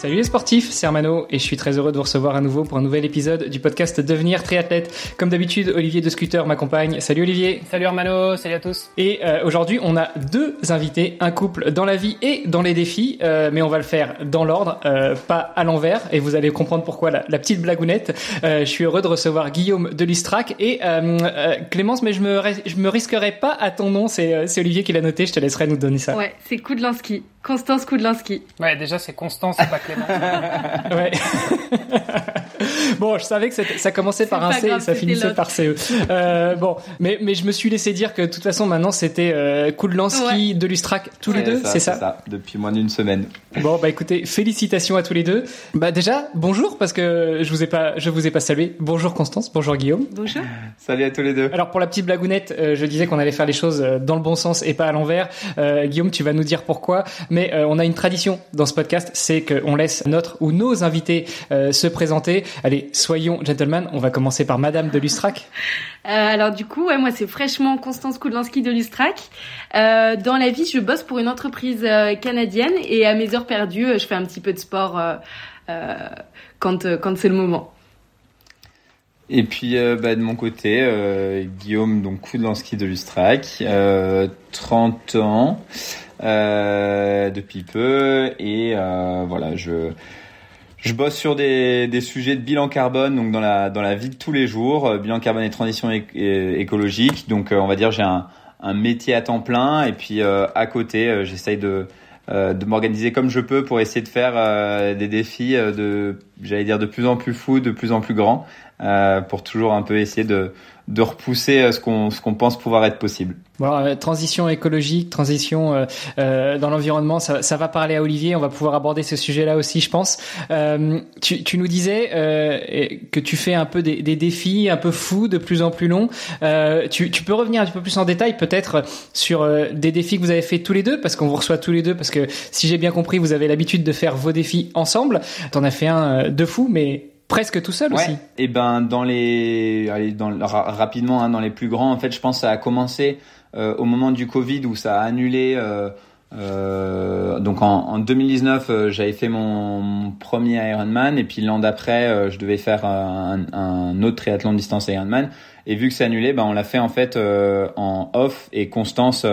Salut les sportifs, c'est Armano et je suis très heureux de vous recevoir à nouveau pour un nouvel épisode du podcast Devenir triathlète. Comme d'habitude, Olivier de Scooter m'accompagne. Salut Olivier. Salut Armano, salut à tous. Et euh, aujourd'hui, on a deux invités, un couple dans la vie et dans les défis, euh, mais on va le faire dans l'ordre, euh, pas à l'envers, et vous allez comprendre pourquoi la, la petite blagounette. je suis heureux de recevoir Guillaume de Lustrac et Clémence, mais je me, je me risquerai pas à ton nom, c'est Olivier qui l'a noté, je te laisserai nous donner ça. Ouais, c'est Koudlanski. Constance Koudlanski. Ouais, déjà c'est Constance, c'est pas Clément. ouais. bon, je savais que ça commençait par un C et ça finissait par CE. Euh, bon, mais, mais je me suis laissé dire que de toute façon maintenant c'était euh, Koudlanski de Lustrac tous les deux, c'est ça, ça, Depuis moins d'une semaine. Bon, bah écoutez, félicitations à tous les deux. Bah déjà, bonjour parce que je vous ai pas, je vous ai pas salué. Bonjour Constance, bonjour Guillaume. Bonjour. Salut à tous les deux. Alors pour la petite blagounette, euh, je disais qu'on allait faire les choses euh, dans le bon sens et pas à l'envers. Euh, Guillaume, tu vas nous dire pourquoi. Mais euh, on a une tradition dans ce podcast, c'est qu'on laisse notre ou nos invités euh, se présenter. Allez, soyons gentlemen. On va commencer par Madame de Lustrac. Euh, alors du coup, moi c'est fraîchement Constance Koudlanski de Lustrac. dans la vie, je bosse pour une entreprise canadienne et à mes heures perdues, je fais un petit peu de sport quand c'est le moment. Et puis bah, de mon côté, Guillaume donc Koudlanski de Lustrac, 30 ans. Euh, depuis peu. Et euh, voilà je je bosse sur des, des sujets de bilan carbone donc dans la dans la vie de tous les jours. Euh, bilan carbone et transition écologique. Donc on va dire j'ai un, un métier à temps plein. Et puis à côté j'essaye de de m'organiser comme je peux pour essayer de faire des défis de j'allais dire de plus en plus fous de plus en plus grands pour toujours un peu essayer de de repousser ce qu'on ce pense pouvoir être possible Bon, transition écologique, transition euh, euh, dans l'environnement, ça, ça, va parler à Olivier. On va pouvoir aborder ce sujet-là aussi, je pense. Euh, tu, tu, nous disais euh, que tu fais un peu des, des, défis un peu fous, de plus en plus longs. Euh, tu, tu, peux revenir un peu plus en détail, peut-être sur des défis que vous avez fait tous les deux, parce qu'on vous reçoit tous les deux, parce que si j'ai bien compris, vous avez l'habitude de faire vos défis ensemble. T'en as fait un de fou, mais presque tout seul aussi. Et ben dans les, allez, dans, rapidement hein, dans les plus grands, en fait, je pense que ça a commencé euh, au moment du Covid où ça a annulé. Euh, euh, donc en, en 2019, euh, j'avais fait mon, mon, premier Ironman et puis l'an d'après, je devais faire un, un, autre triathlon de distance Ironman. Et vu que c'est annulé, ben on l'a fait en fait en off et Constance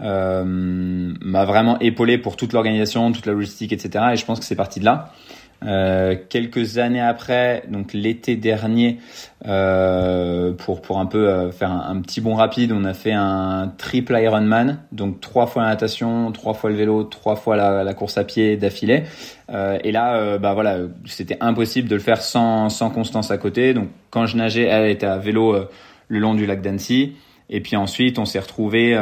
m'a vraiment épaulé pour toute l'organisation, toute la logistique, etc. Et je pense que c'est parti de là. Euh, quelques années après, donc l'été dernier, euh, pour pour un peu euh, faire un, petit bond rapide, on a fait un triple Ironman, donc trois fois la natation, trois fois le vélo, trois fois la, la course à pied d'affilée. Euh, et là, euh, bah voilà, c'était impossible de le faire sans sans Constance à côté. Donc quand je nageais, elle était à vélo le long du lac d'Annecy. Et puis ensuite, on s'est retrouvé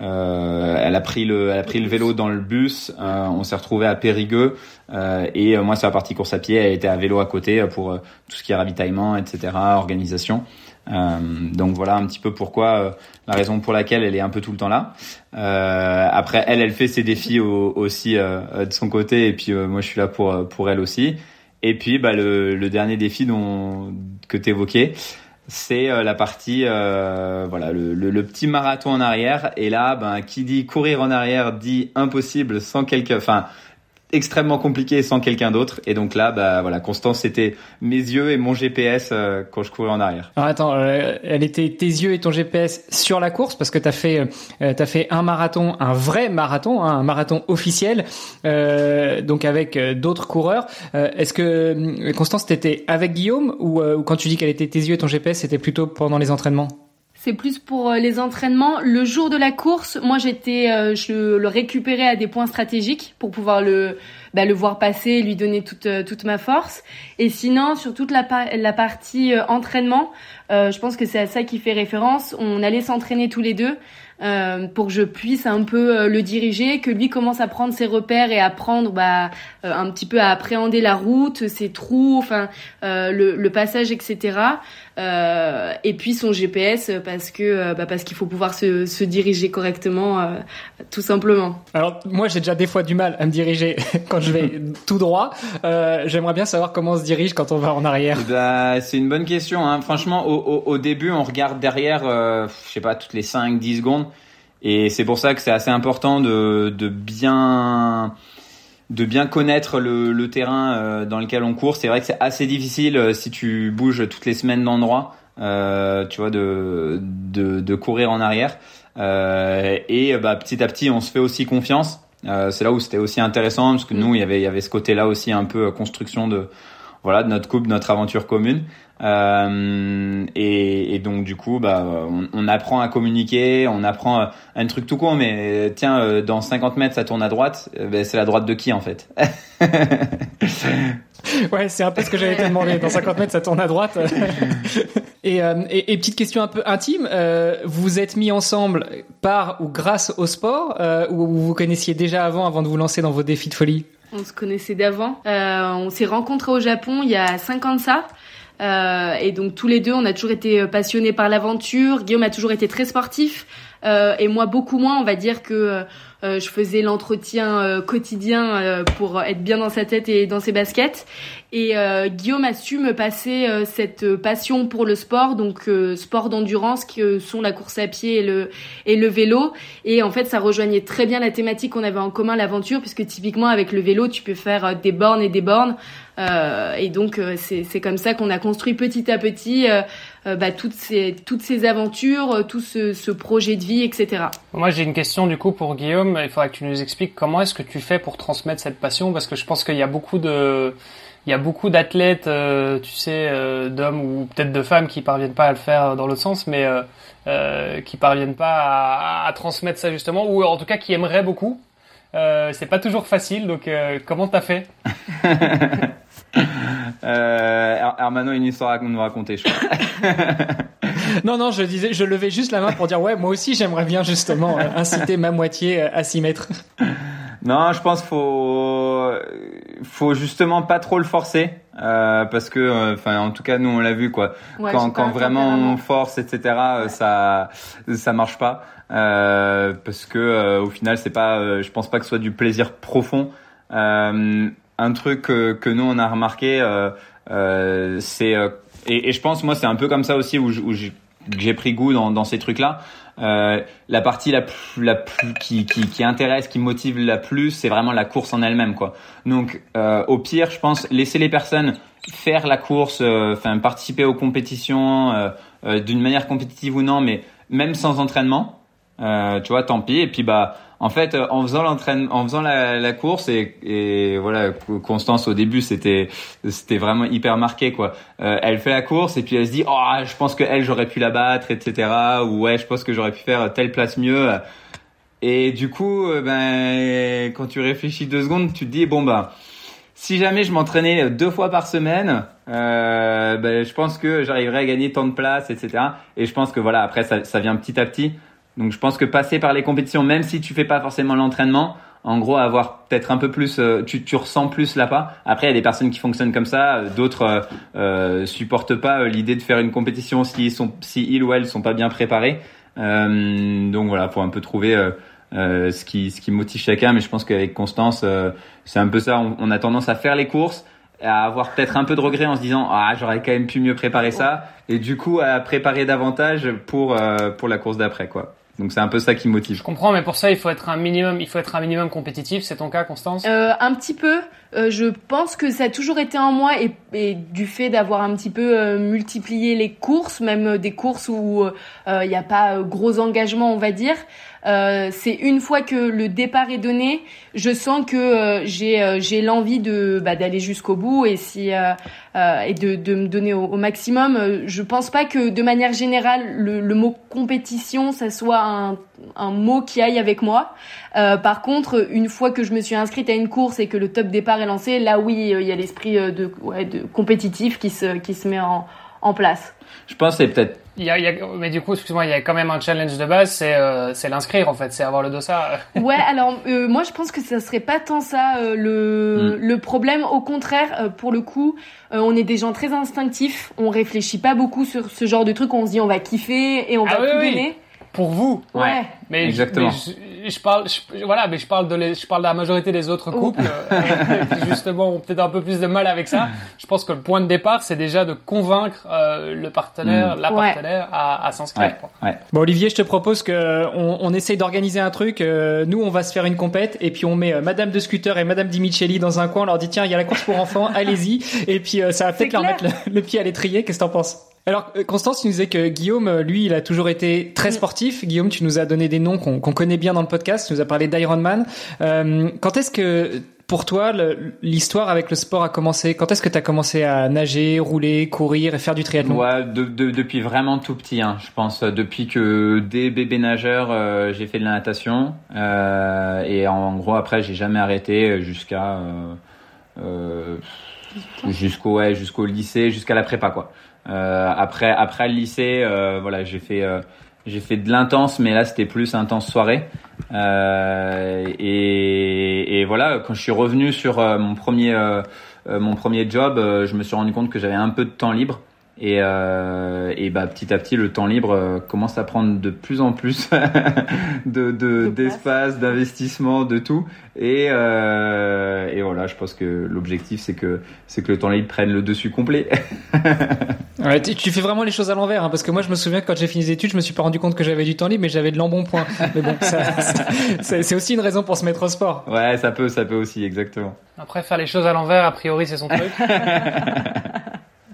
euh, elle a pris le, elle a pris le vélo dans le bus. Euh, on s'est retrouvé à Périgueux euh, et moi sur la partie course à pied, elle était à vélo à côté pour tout ce qui est ravitaillement, etc., organisation. donc voilà un petit peu pourquoi la raison pour laquelle elle est un peu tout le temps là. après elle, elle fait ses défis aussi de son côté et puis moi je suis là pour pour elle aussi. Et puis bah, le, le dernier défi dont que tu évoquais, c'est euh, la partie euh, voilà le, petit marathon en arrière. Et là ben qui dit courir en arrière dit impossible sans quelqu'un enfin extrêmement compliqué sans quelqu'un d'autre. Et donc là, bah voilà, Constance, c'était mes yeux et mon GPS euh, quand je courais en arrière. Alors attends, euh, elle était tes yeux et ton GPS sur la course parce que t'as fait euh, t'as fait un marathon, un vrai marathon, hein, un marathon officiel, euh, donc avec d'autres coureurs. Est-ce que Constance, t'étais avec Guillaume ou quand tu dis qu'elle était tes yeux et ton GPS, c'était plutôt pendant les entraînements? C'est plus pour euh, les entraînements. Le jour de la course, moi j'étais, euh, je le récupérais à des points stratégiques pour pouvoir le, bah, le voir passer, lui donner toute euh, toute ma force. Et sinon, sur toute la, la partie entraînement, je pense que c'est à ça qui fait référence. On allait s'entraîner tous les deux. Euh, pour que je puisse un peu euh, le diriger, que lui commence à prendre ses repères et à prendre bah, euh, un petit peu à appréhender la route, ses trous, enfin le, le, passage, etc. et puis son GPS parce que bah, parce qu'il faut pouvoir se, se diriger correctement, tout simplement. Alors moi j'ai déjà des fois du mal à me diriger quand je vais tout droit. J'aimerais bien savoir comment on se dirige quand on va en arrière. Bah, c'est une bonne question. Hein. Franchement, au, au, au, début, on regarde derrière, je sais pas, toutes les 5-10 secondes et c'est pour ça que c'est assez important de, de bien de bien connaître le, le terrain euh, dans lequel on court. C'est vrai que c'est assez difficile euh, si tu bouges toutes les semaines d'endroit, euh, tu vois, de, de, de, courir en arrière. Euh, et bah, petit à petit, on se fait aussi confiance. Euh, c'est là où c'était aussi intéressant parce que nous, il y avait, il y avait ce côté-là aussi un peu construction de voilà de notre couple, notre aventure commune. Euh, et, et, donc du coup, bah, on, on, apprend à communiquer, on apprend euh, un truc tout con, mais tiens, euh, dans 50 mètres, ça tourne à droite, ben, c'est la droite de qui en fait? Ouais, c'est un peu ce que j'avais te demander. Dans 50 mètres, ça tourne à droite. et, et, et, petite question un peu intime, vous vous êtes mis ensemble par ou grâce au sport, ou vous vous connaissiez déjà avant, avant de vous lancer dans vos défis de folie? On se connaissait d'avant. on s'est rencontrés au Japon il y a 5 ans de ça. Euh, et donc tous les deux, on a toujours été euh, passionnés par l'aventure. Guillaume a toujours été très sportif. Euh, et moi beaucoup moins. On va dire que euh, je faisais l'entretien euh, quotidien euh, pour être bien dans sa tête et dans ses baskets. Et Guillaume a su me passer cette passion pour le sport, donc sport d'endurance que sont la course à pied et le et le vélo. Et en fait, ça rejoignait très bien la thématique qu'on avait en commun, l'aventure, puisque typiquement avec le vélo, tu peux faire des bornes et des bornes. Euh, et donc c'est comme ça qu'on a construit petit à petit euh, bah, toutes ces toutes ces aventures, tout ce, ce projet de vie, etc. Moi j'ai une question du coup pour Guillaume il faudra que tu nous expliques comment est-ce que tu fais pour transmettre cette passion parce que je pense qu'il y a beaucoup de il y a beaucoup d'athlètes, euh, tu sais, euh, d'hommes ou peut-être de femmes qui parviennent pas à le faire dans l'autre sens, mais euh, euh qui parviennent pas à, à, transmettre ça justement, ou en tout cas qui aimeraient beaucoup. Euh, c'est pas toujours facile, donc comment t'as fait? euh, Armano a une histoire à nous raconter, je crois. non, non, je disais, je levais juste la main pour dire ouais, moi aussi j'aimerais bien justement euh, inciter ma moitié euh, à s'y mettre. Non, je pense faut faut justement pas trop le forcer euh, parce que euh, enfin en tout cas nous on l'a vu quoi. quand quand vraiment on force etc ça ça marche pas parce que au final c'est pas je pense pas que ce soit du plaisir profond. Un truc que, nous on a remarqué c'est et, et, je pense moi c'est un peu comme ça aussi où, où j'ai pris goût dans, ces trucs là euh, la partie la plus, la plus qui, qui, qui, intéresse, qui motive la plus, c'est vraiment la course en elle-même, quoi. Donc, euh, au pire, je pense laisser les personnes faire la course, euh, enfin participer aux compétitions euh, euh, d'une manière compétitive ou non, mais même sans entraînement, tu vois, tant pis. Et puis bah en fait, euh, en faisant l'entraînement, en faisant la, la course et, et, voilà, Constance au début c'était c'était vraiment hyper marqué quoi. Euh, elle fait la course et puis elle se dit oh je pense que elle j'aurais pu la battre etc. Ou ouais je pense que j'aurais pu faire telle place mieux. Et du coup euh, ben quand tu réfléchis deux secondes tu te dis bon bah si jamais je m'entraînais deux fois par semaine, euh, ben, je pense que j'arriverais à gagner tant de places, etc. Et je pense que voilà, après ça, ça vient petit à petit. Donc je pense que passer par les compétitions, même si tu fais pas forcément l'entraînement, en gros avoir peut-être un peu plus, euh, tu, tu ressens plus là-bas. Après il y a des personnes qui fonctionnent comme ça, euh, d'autres euh, euh, supportent pas l'idée de faire une compétition si ils sont, si ils ou elles sont pas bien préparés. donc voilà, faut un peu trouver ce qui ce qui motive chacun. Mais je pense qu'avec Constance, c'est un peu ça. On, on, a tendance à faire les courses à avoir peut-être un peu de regret en se disant ah j'aurais quand même pu mieux préparer ça et du coup à préparer davantage pour pour la course d'après quoi. Donc c'est un peu ça qui motive. Je comprends, mais pour ça il faut être un minimum, il faut être un minimum compétitif. C'est ton cas, Constance? Euh, Un petit peu. Euh, je pense que ça a toujours été en moi et, et du fait d'avoir un petit peu euh, multiplié les courses, même des courses où euh, il n'y a pas gros engagement, on va dire. Euh, c'est une fois que le départ est donné, je sens que euh, j'ai euh, j'ai l'envie de bah, d'aller jusqu'au bout et si et de, de me donner au, maximum. Je pense pas que de manière générale le, le mot compétition ça soit un, un mot qui aille avec moi. par contre, une fois que je me suis inscrite à une course et que le top départ est lancé, là oui, il y a l'esprit de, ouais, de compétitif qui se qui se met en en place. Je pense que c'est peut-être il y a, il y a, mais du coup, excuse-moi, il y a quand même un challenge de base, c'est euh, l'inscrire en fait, c'est avoir le dossard. ouais, alors euh, moi je pense que ça serait pas tant ça euh, le mm. le problème. Au contraire, euh, pour le coup, on est des gens très instinctifs. On réfléchit pas beaucoup sur ce genre de truc. On se dit on va kiffer et on ah va tout oui. donner. Pour vous. Ouais. Mais Exactement. Je, parle, je, voilà, mais je parle de, les, je parle de la majorité des autres couples qui justement ont peut-être un peu plus de mal avec ça. Je pense que le point de départ, c'est déjà de convaincre euh, le partenaire, Mm. la Ouais. partenaire à, à s'inscrire. ouais, quoi. ouais. Bon Olivier, je te propose que on, on essaye d'organiser un truc. euh, nous, on va se faire une compète et puis on met euh, Madame de Scooter et Madame Di Micheli dans un coin. On leur dit tiens, il y a la course pour enfants, allez-y. Et puis euh, ça va peut-être leur mettre le, le pied à l'étrier. Qu'est-ce que t'en penses? Alors euh, Constance, tu nous disais que Guillaume, euh, lui, il a toujours été très Mm. sportif. Guillaume, tu nous as donné des noms qu'on connaît bien dans le podcast. Tu nous as parlé d'Ironman. Euh, quand est-ce que pour toi, l'histoire avec le sport a commencé? Quand est-ce que tu as commencé à nager, rouler, courir et faire du triathlon? Ouais, de, de- depuis vraiment tout petit, hein, je pense. euh, Depuis que dès bébé nageur, euh, j'ai fait de la natation. Euh, et en gros, après, j'ai jamais arrêté jusqu'à euh, euh, jusqu'au ouais, jusqu'au lycée, jusqu'à la prépa, quoi. Euh, après, après le lycée, euh, voilà, j'ai fait euh, j'ai fait de l'intense, mais là, c'était plus intense soirée. Euh, et, et voilà, quand je suis revenu sur mon premier euh, mon premier job, je me suis rendu compte que j'avais un peu de temps libre. Et, euh, et bah, petit à petit, le temps libre euh, commence à prendre de plus en plus de, De d'espace, d'investissement, de tout. Et, euh, et voilà, je pense que l'objectif, c'est que, c'est que le temps libre prenne le dessus complet. Ouais, tu, tu fais vraiment les choses à l'envers, hein, parce que moi je me souviens que quand j'ai fini les études, je me suis pas rendu compte que j'avais du temps libre, mais j'avais de l'embonpoint. Mais bon, c'est aussi une raison pour se mettre au sport. ouais, ça peut, ça peut aussi, exactement. Après, faire les choses à l'envers, a priori, c'est son truc.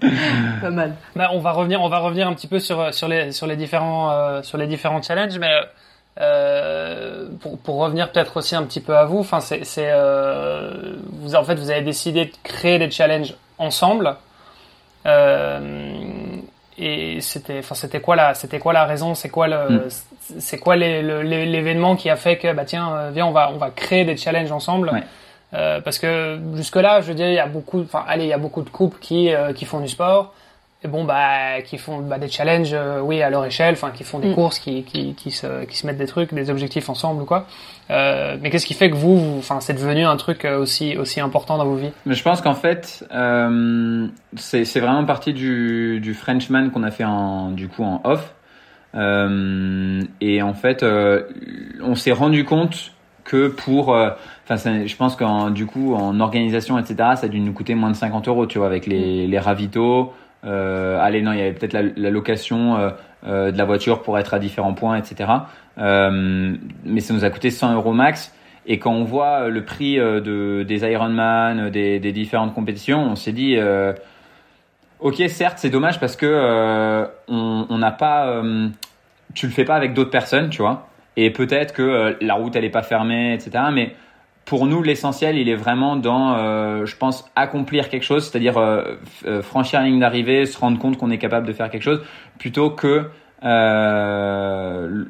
Pas mal. Bah, on va revenir, on va revenir un petit peu sur sur les sur les différents euh, sur les différents challenges, mais euh, pour pour revenir peut-être aussi un petit peu à vous. Enfin, c'est c'est euh, vous en fait vous avez décidé de créer des challenges ensemble. Euh, et c'était enfin c'était quoi la c'était quoi la raison c'est quoi le Mm. c'est quoi l'événement qui a fait que bah tiens euh, viens on va on va créer des challenges ensemble Ouais. Euh, parce que jusque là je veux dire il y a beaucoup enfin allez il y a beaucoup de couples qui euh, qui font du sport et bon bah qui font bah, des challenges euh, oui à leur échelle enfin qui font des Mm. courses qui qui qui se qui se mettent des trucs des objectifs ensemble ou quoi euh, mais qu'est-ce qui fait que vous enfin c'est devenu un truc aussi aussi important dans vos vies? Mais je pense qu'en fait, euh, c'est c'est vraiment partie du, du Frenchman qu'on a fait en, du coup en off. Euh, et en fait, euh, on s'est rendu compte que pour, euh, enfin, je pense qu'en du coup en organisation, etc., ça a dû nous coûter moins de 50 euros, tu vois, avec les, les ravitaux. Euh, allez, non, il y avait peut-être la, la location euh, euh, de la voiture pour être à différents points, etc. Mais ça nous a coûté 100 euros max. Et quand on voit le prix de, des Ironman, des, des différentes compétitions, on s'est dit, ok, certes, c'est dommage parce que on on n'a pas, tu le fais pas avec d'autres personnes, tu vois. Et peut-être que la route elle est pas fermée, etc. Mais pour nous, l'essentiel, il est vraiment dans, euh, je pense, accomplir quelque chose, c'est-à-dire euh, euh, franchir la ligne d'arrivée, se rendre compte qu'on est capable de faire quelque chose, plutôt que euh,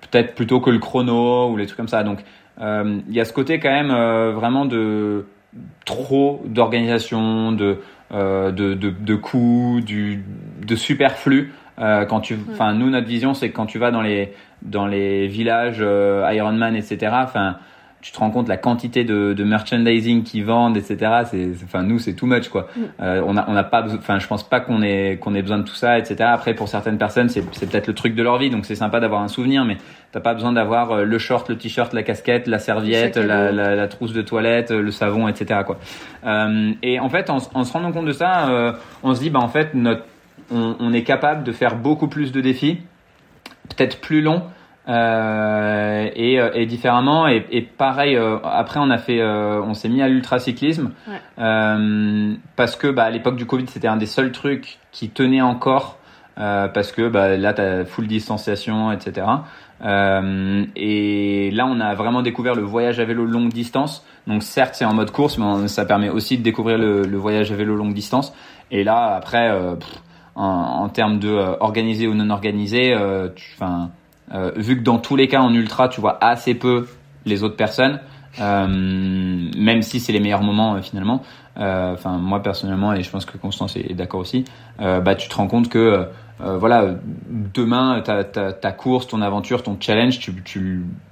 peut-être plutôt que le chrono ou les trucs comme ça. Donc, il y a ce côté quand même vraiment de trop d'organisation, de, de, de, de coûts, du, de superflu. Quand tu, enfin, nous, notre vision, c'est que quand tu vas dans les, dans les villages Ironman, etc., enfin, tu te rends compte la quantité de, de merchandising qu'ils vendent, etc. C'est, enfin, nous, c'est too much, quoi. Mm. Euh, on a, on n'a pas, enfin, je pense pas qu'on ait, qu'on ait besoin de tout ça, etc. Après, pour certaines personnes, c'est, c'est peut-être le truc de leur vie, donc c'est sympa d'avoir un souvenir, mais t'as pas besoin d'avoir euh, le short, le t-shirt, la casquette, la serviette, la, dos. la, la trousse de toilette, le savon, etc. Quoi. Euh, et en fait, en, se rendant compte de ça, euh, on se dit, bah en fait, notre, on, on est capable de faire beaucoup plus de défis, peut-être plus longs. Euh, et, euh, et différemment et, et pareil euh, après on a fait euh, on s'est mis à l'ultracyclisme Ouais. parce que bah, à l'époque du Covid c'était un des seuls trucs qui tenait encore parce que bah, là t'as full distanciation etc et là on a vraiment découvert le voyage à vélo longue distance. Donc certes c'est en mode course mais ça permet aussi de découvrir le, le voyage à vélo longue distance. Et là après pff, en, en termes de organisé ou non organisé enfin euh, vu que dans tous les cas en ultra tu vois assez peu les autres personnes même si c'est les meilleurs moments finalement. Enfin, moi personnellement, et je pense que Constance est, d'accord aussi. bah, tu te rends compte que voilà, demain, ta, ta, course, ton aventure, ton challenge,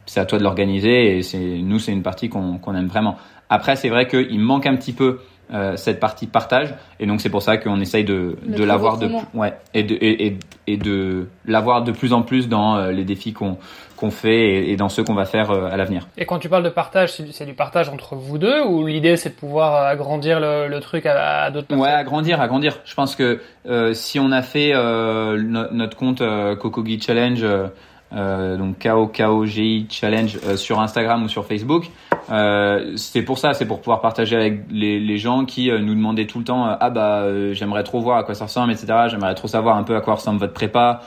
c'est à toi de l'organiser et c'est nous, c'est une partie qu'on qu'on aime vraiment. Après, c'est vrai qu'il manque un petit peu euh, cette partie partage et donc c'est pour ça qu'on essaye de, de l'avoir de ouais et de et, et, de l'avoir de plus en plus dans euh, les défis qu'on qu'on fait et, dans ceux qu'on va faire euh, à l'avenir. Et quand tu parles de partage, c'est du partage entre vous deux ou l'idée c'est de pouvoir agrandir le, le truc à, à d'autres personnes? Ouais, agrandir, agrandir. Je pense que si on a fait notre compte Kokogi Challenge euh, donc KOKOGI Challenge euh, sur Instagram ou sur Facebook. Euh, c'est pour ça, c'est pour pouvoir partager avec les, les gens qui euh, nous demandaient tout le temps ah bah j'aimerais trop voir à quoi ça ressemble, etc. J'aimerais trop savoir un peu à quoi ressemble votre prépa,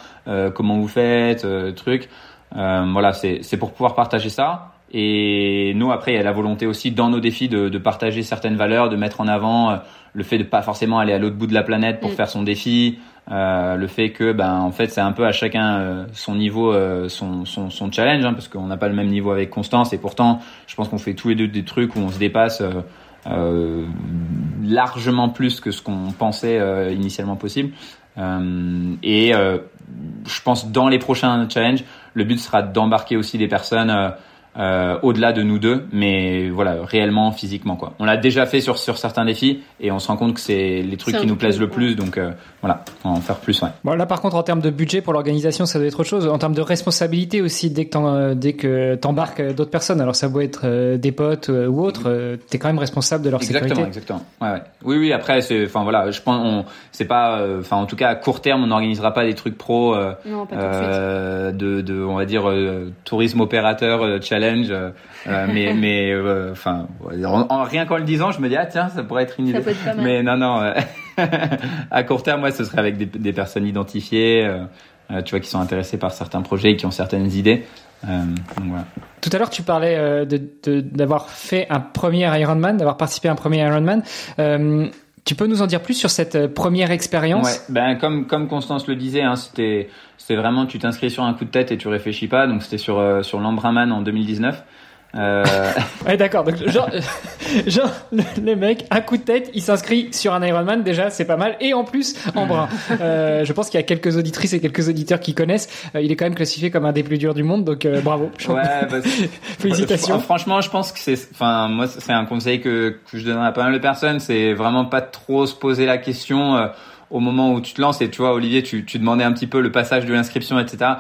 comment vous faites, truc. voilà, c'est c'est pour pouvoir partager ça. Et nous, après, il y a la volonté aussi dans nos défis de, de partager certaines valeurs, de mettre en avant le fait de pas forcément aller à l'autre bout de la planète pour mm. faire son défi, euh, le fait que ben en fait c'est un peu à chacun euh, son niveau euh, son, son, challenge hein, parce qu'on n'a pas le même niveau avec Constance. Et pourtant je pense qu'on fait tous les deux des trucs où on se dépasse largement plus que ce qu'on pensait initialement possible. Et je pense dans les prochains challenges le but sera d'embarquer aussi des personnes euh, au-delà de nous deux, mais voilà, réellement, physiquement quoi. On l'a déjà fait sur sur certains défis et on se rend compte que c'est les trucs qui nous plaisent le plus, donc euh, voilà, en faire plus. Ouais. Bon là par contre en termes de budget pour l'organisation, ça doit être autre chose. En termes de responsabilité aussi, dès que euh, dès que t'embarques d'autres personnes, alors ça doit être des potes ou autres, t'es quand même responsable de leur exactement, sécurité. Exactement, ouais, ouais. Oui, oui. Après, c'est, enfin voilà, je pense, on, c'est pas, enfin en tout cas à court terme, on n'organisera pas des trucs pro, non, pas de, de, de, on va dire tourisme opérateur challenge euh, euh, mais mais euh, enfin rien qu'en le disant, je me dis ah tiens ça pourrait être une idée. Mais non non, à court terme moi ce serait avec des, des personnes identifiées, tu vois qui sont intéressées par certains projets et qui ont certaines idées. Tout à l'heure, tu parlais de, d'avoir fait un premier Ironman, d'avoir participé à un premier Ironman. Euh, tu peux nous en dire plus sur cette première expérience? Ben comme comme Constance le disait, hein, c'était vraiment tu t'inscris sur un coup de tête et tu réfléchis pas. Donc c'était sur euh, sur l'Embrunman en 2019. Euh... ouais, d'accord. Donc, genre, genre, le, mec, un coup de tête, il s'inscrit sur un Ironman. Déjà, c'est pas mal. Et en plus, en brun. Euh, je pense qu'il y a quelques auditrices et quelques auditeurs qui connaissent. Euh, il est quand même classifié comme un des plus durs du monde. Donc, euh, bravo. Ouais, bah, Félicitations. franchement, je pense que c'est, enfin, moi, c'est un conseil que, que je donne à pas mal de personnes. C'est vraiment pas trop se poser la question au moment où tu te lances et tu vois Olivier tu, tu demandais un petit peu le passage de l'inscription etc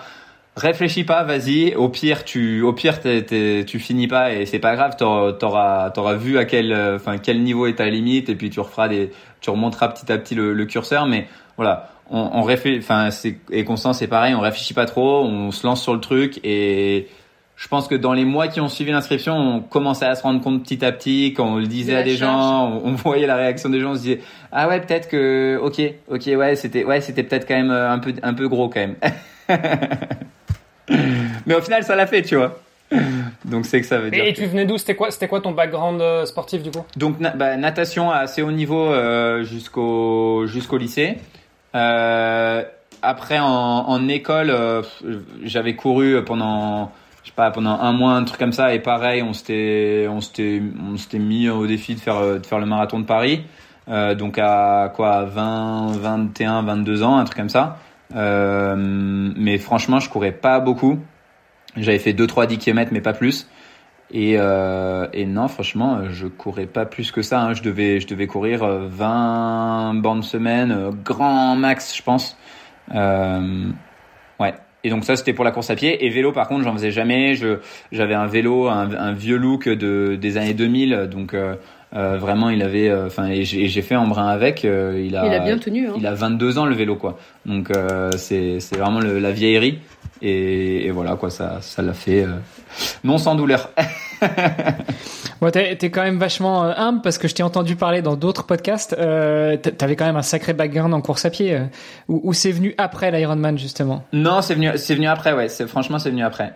réfléchis pas vas-y. Au pire tu au pire tu finis pas et c'est pas grave. T'auras t'auras vu à quel enfin quel niveau est ta limite et puis tu referas des tu remonteras petit à petit le, le curseur. Mais voilà on, on réfléchit enfin et Constance c'est pareil. On réfléchit pas trop. On se lance sur le truc et je pense que dans les mois qui ont suivi l'inscription, on commençait à se rendre compte petit à petit quand on le disait à des gens, on, voyait la réaction des gens, on se disait ah ouais peut-être que ok ok ouais c'était ouais c'était peut-être quand même euh, un peu un peu gros quand même. Mais au final ça l'a fait tu vois. Donc c'est que ça veut dire. Et, tu venais d'où? C'était quoi C'était quoi ton background euh, sportif du coup? Donc bah, natation à assez haut niveau euh, jusqu'au jusqu'au lycée. Euh, après en, en école, j'avais couru pendant je sais pas pendant un mois un truc comme ça et pareil on s'était on s'était on s'était mis au défi de faire de faire le marathon de Paris donc à quoi? 20 21 22 ans un truc comme ça mais franchement je courais pas beaucoup. J'avais fait 2 3 10 km mais pas plus. Et, euh, et non franchement je courais pas plus que ça hein. je devais je devais courir 20 bandes semaine grand max je pense. Ouais. Et donc ça c'était pour la course à pied. Et vélo par contre j'en faisais jamais. J'avais un vélo un, vieux look de des années 2000 donc euh, euh, vraiment il avait euh, enfin et j'ai fait brin avec euh, il a il a bien tenu hein. il a 22 ans le vélo quoi. Donc euh, c'est c'est vraiment le, la vieillerie et, et, voilà quoi ça ça l'a fait non sans douleur. Bon, t'es, es quand même vachement humble parce que je t'ai entendu parler dans d'autres podcasts. Euh, t'avais quand même un sacré background en course à pied. Euh, ou, c'est venu après l'Ironman justement? Non, c'est venu, c'est venu après. Ouais, franchement c'est venu après.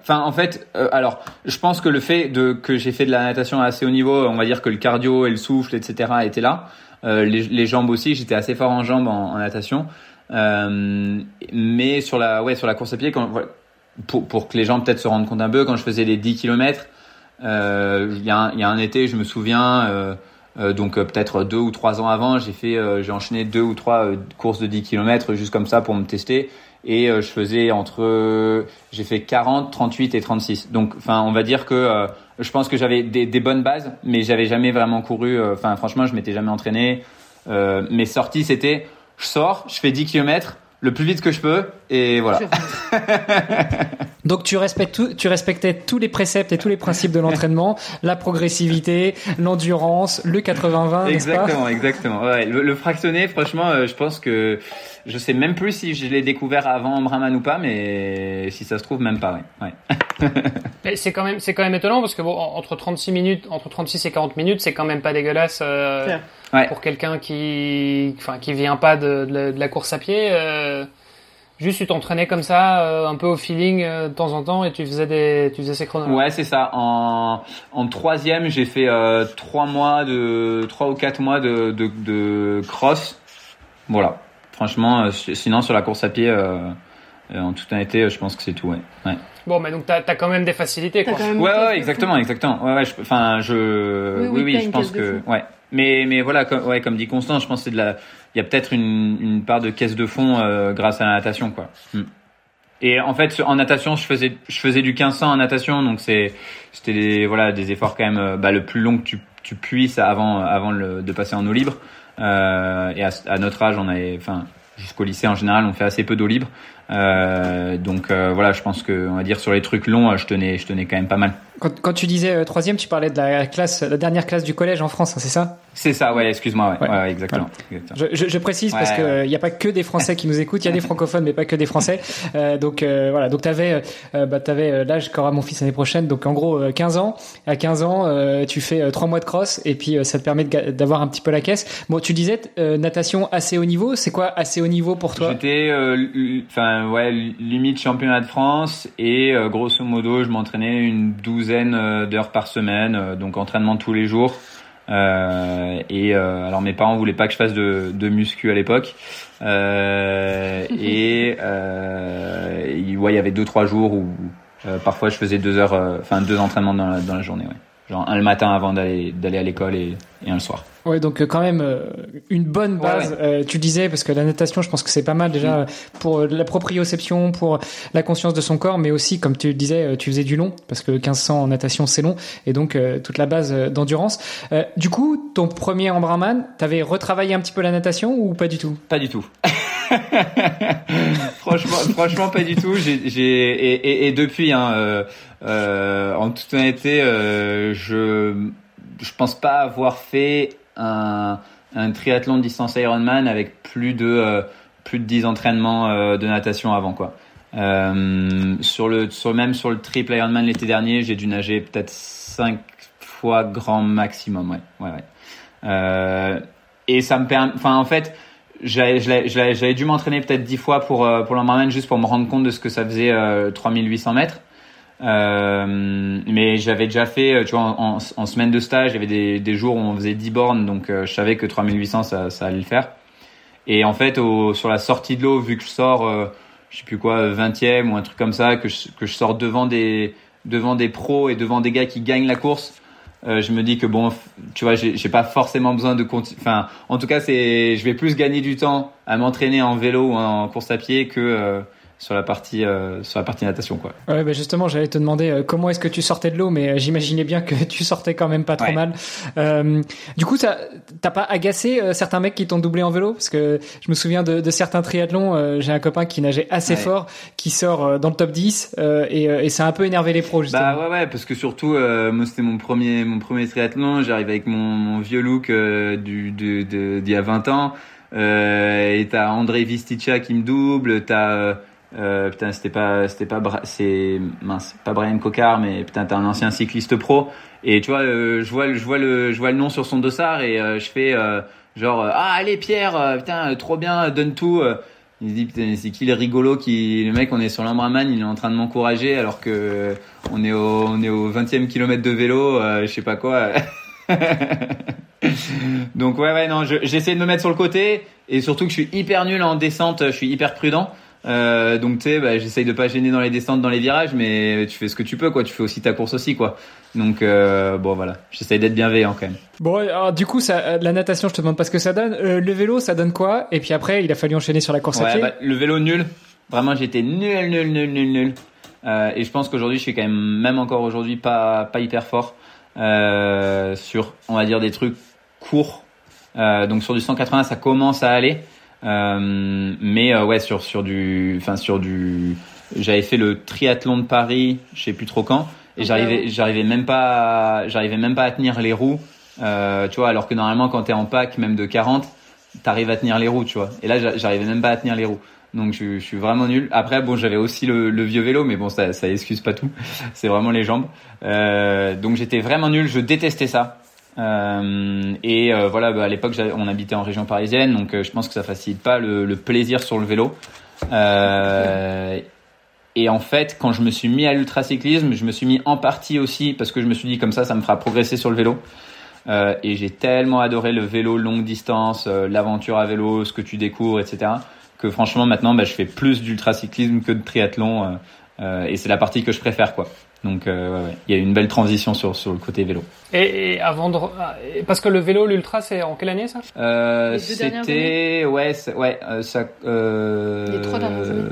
Enfin, en fait, euh, alors, je pense que le fait de que j'ai fait de la natation à assez haut niveau, on va dire que le cardio et le souffle, etc., étaient là. Euh, les, jambes aussi, j'étais assez fort en jambes en, natation. mais sur la, ouais, sur la course à pied, pour, que les gens peut-être se rendent compte un peu, quand je faisais les 10 km, Euh, il y, a un, il y a un été, je me souviens, euh, euh, donc peut-être deux ou trois ans avant, j'ai fait, j'ai enchaîné deux ou trois courses de 10 km juste comme ça pour me tester. Et je faisais entre, j'ai fait 40, 38 et 36. Donc, enfin, on va dire que je pense que j'avais des, des, bonnes bases, mais j'avais jamais vraiment couru. Enfin, franchement, je m'étais jamais entraîné. mes sorties, c'était, je sors, je fais 10 km le plus vite que je peux et voilà. Donc tu respectes tu respectais tous les préceptes et tous les principes de l'entraînement, la progressivité, l'endurance, le 80-20. Exactement, exactement. Ouais, le, fractionné, franchement, euh, je pense que je sais même plus si je l'ai découvert avant Brahman ou pas, mais si ça se trouve même pas. Ouais. ouais. c'est quand même c'est quand même étonnant parce que bon entre 36 minutes, entre 36 et 40 minutes, c'est quand même pas dégueulasse. Euh, pour quelqu'un qui, enfin, qui vient pas de, de, la, course à pied. Euh, juste tu t'entraînais comme ça, euh, un peu au feeling euh, de temps en temps, et tu faisais des, tu faisais ces chronos. Ouais, c'est ça. En, en troisième, j'ai fait euh, trois mois de, trois ou quatre mois de, de, de cross. Voilà. Franchement, sinon sur la course à pied, en toute honnêteté, je pense que c'est tout. Ouais. ouais. Bon, mais donc t'as as quand même des facilités, quoi. ouais, ouais, exactement, exactement. Ouais, ouais. Enfin, je, oui, oui, je pense que, ouais. Mais, mais voilà, comme, ouais, comme dit Constant, je pense que c'est de la, il y a peut-être une, une part de caisse de fond euh, grâce à la natation, quoi. Hmm. Et en fait, en natation, je faisais, je faisais du 1500 en natation, donc c'est, c'était des, voilà, des efforts quand même, euh, bah, le plus long que tu, tu puisses avant, avant le, de passer en eau libre. Euh, et à, à, notre âge, on avait, enfin, jusqu'au lycée en général, on fait assez peu d'eau libre. Euh, donc euh, voilà, je pense que on va dire sur les trucs longs, je tenais, je tenais quand même pas mal. Quand, quand tu disais euh, troisième, tu parlais de la classe, la dernière classe du collège en France, hein, c'est ça? C'est ça, ouais. Excuse-moi, ouais, ouais. exactement. Je, je, je, précise parce que il n'y a pas que des Français qui nous écoutent, il y a des francophones, mais pas que des Français. Euh, donc euh, voilà, donc t'avais, euh, bah, t'avais l'âge qu'aura mon fils l'année prochaine, donc en gros 15 ans. À 15 ans, tu fais trois mois de cross et puis ça te permet d'avoir un petit peu la caisse. Bon, tu disais natation assez haut niveau. C'est quoi assez haut niveau pour toi? J'étais, enfin ouais, limite championnat de France et grosso modo, je m'entraînais une douzaine d'heures par semaine, donc entraînement tous les jours. Euh, et euh, alors mes parents voulaient pas que je fasse de, de muscu à l'époque. Euh, et euh, ouais, il y avait deux trois jours où euh, parfois je faisais deux heures, enfin deux entraînements dans la, dans la journée. Ouais. Genre un le matin avant d'aller d'aller à l'école et, et un le soir. Ouais, donc euh, quand même euh, une bonne base. Euh, tu disais parce que la natation, je pense que c'est pas mal déjà mm. pour la proprioception, pour la conscience de son corps, mais aussi comme tu disais, tu faisais du long parce que 1500 en natation c'est long et donc toute la base d'endurance. du coup, ton premier Embrunman, t'avais retravaillé un petit peu la natation ou pas du tout? Pas du tout. franchement, franchement pas du tout. J'ai et, et, et, depuis, hein, en toute honnêteté, je je pense pas avoir fait un, triathlon de distance Ironman avec plus de euh, plus de 10 entraînements euh, de natation avant quoi. Euh, sur le sur même sur le triple Ironman l'été dernier, j'ai dû nager peut-être 5 fois grand maximum, ouais, ouais, ouais. Et ça me permet, enfin en fait, j'avais dû m'entraîner peut-être 10 fois pour pour l'Ironman juste pour me rendre compte de ce que ça faisait 3800 mètres. Euh, mais j'avais déjà fait, euh, tu vois, en, semaine de stage, il y avait des, jours où on faisait 10 bornes, donc euh, je savais que 3800 ça, ça allait le faire. Et en fait, sur la sortie de l'eau, vu que je sors, euh, je sais plus quoi, 20e ou un truc comme ça, que je, sors devant des devant des pros et devant des gars qui gagnent la course, je me dis que bon, tu vois, j'ai pas forcément besoin de continuer. Enfin, en tout cas, je vais plus gagner du temps à m'entraîner en vélo ou en course à pied que sur la partie euh, sur la partie natation quoi. Ouais, bah justement, j'allais te demander euh, comment est-ce que tu sortais de l'eau, mais euh, j'imaginais bien que tu sortais quand même pas trop mal. Euh, du coup, ça t'as pas agacé certains mecs qui t'ont doublé en vélo? Parce que je me souviens de, de certains triathlons. J'ai un copain qui nageait assez fort, qui sort dans le top 10 et, et ça a un peu énervé les pros. Justement. Bah ouais ouais, parce que surtout moi c'était mon premier mon premier triathlon. J'arrive avec mon, mon vieux look du d'il y a 20 ans. et t'as André Vistica qui me double, t'as euh, putain, c'était pas, c'était pas, c'est pas Brian Cocard, mais putain, t'es un ancien cycliste pro. Et tu vois, euh, je vois, je vois le, je vois le nom sur son dossard et euh, je fais genre, ah allez Pierre, putain, trop bien, donne tout. Il se dit putain, c'est qui le rigolo qui, le mec, on est sur l'Ambraman, il est en train de m'encourager alors que on est au, on est au 20e kilomètre de vélo, je sais pas quoi. Donc ouais ouais non, j'essaie de me mettre sur le côté et surtout que je suis hyper nul en descente, je suis hyper prudent. Euh, donc tu sais, bah, j'essaye de pas gêner dans les descentes, dans les virages, mais tu fais ce que tu peux, quoi. Tu fais aussi ta course aussi, quoi. Donc euh, bon, voilà, j'essaye d'être bienveillant quand même. Bon, alors, du coup, ça, la natation, je te demande pas ce que ça donne. Euh, le vélo, ça donne quoi? Et puis après, il a fallu enchaîner sur la course à pied. bah, le vélo nul. Vraiment, j'étais nul, nul, nul, nul, nul. Et je pense qu'aujourd'hui, je suis quand même, même encore aujourd'hui, pas, pas hyper fort sur, on va dire, des trucs courts. Donc sur du 180, ça commence à aller. Euh, mais euh, ouais, sur sur du, enfin sur du, j'avais fait le triathlon de Paris, je sais plus trop quand, et j'arrivais, j'arrivais même pas, j'arrivais même pas à tenir les roues. Euh, tu vois, alors que normalement, quand t'es en pack, même de 40, t'arrives à tenir les roues, tu vois. Et là, j'a- j'arrivais même pas à tenir les roues. Donc je, je suis vraiment nul. Après, bon, j'avais aussi le, le vieux vélo, mais bon, ça, ça excuse pas tout. C'est vraiment les jambes. Euh, donc j'étais vraiment nul. Je détestais ça. Euh, et euh, voilà, bah, à l'époque, on habitait en région parisienne, donc euh, je pense que ça facilite pas le, le plaisir sur le vélo. Euh, et en fait, quand je me suis mis à l'ultracyclisme, je me suis mis en partie aussi parce que je me suis dit comme ça, ça me fera progresser sur le vélo. Et j'ai tellement adoré le vélo longue distance, l'aventure à vélo, ce que tu découvres, etc. Que franchement maintenant, bah, je fais plus d'ultracyclisme que de triathlon. et c'est la partie que je préfère, quoi. Donc, euh, ouais, ouais. il y a eu une belle transition sur sur le côté vélo. Et, et avant de, ah, parce que le vélo, l'ultra, c'est en quelle année ça? Euh, Les dernières c'était ouais, ouais, euh, ça. Euh, Les trois dernières années.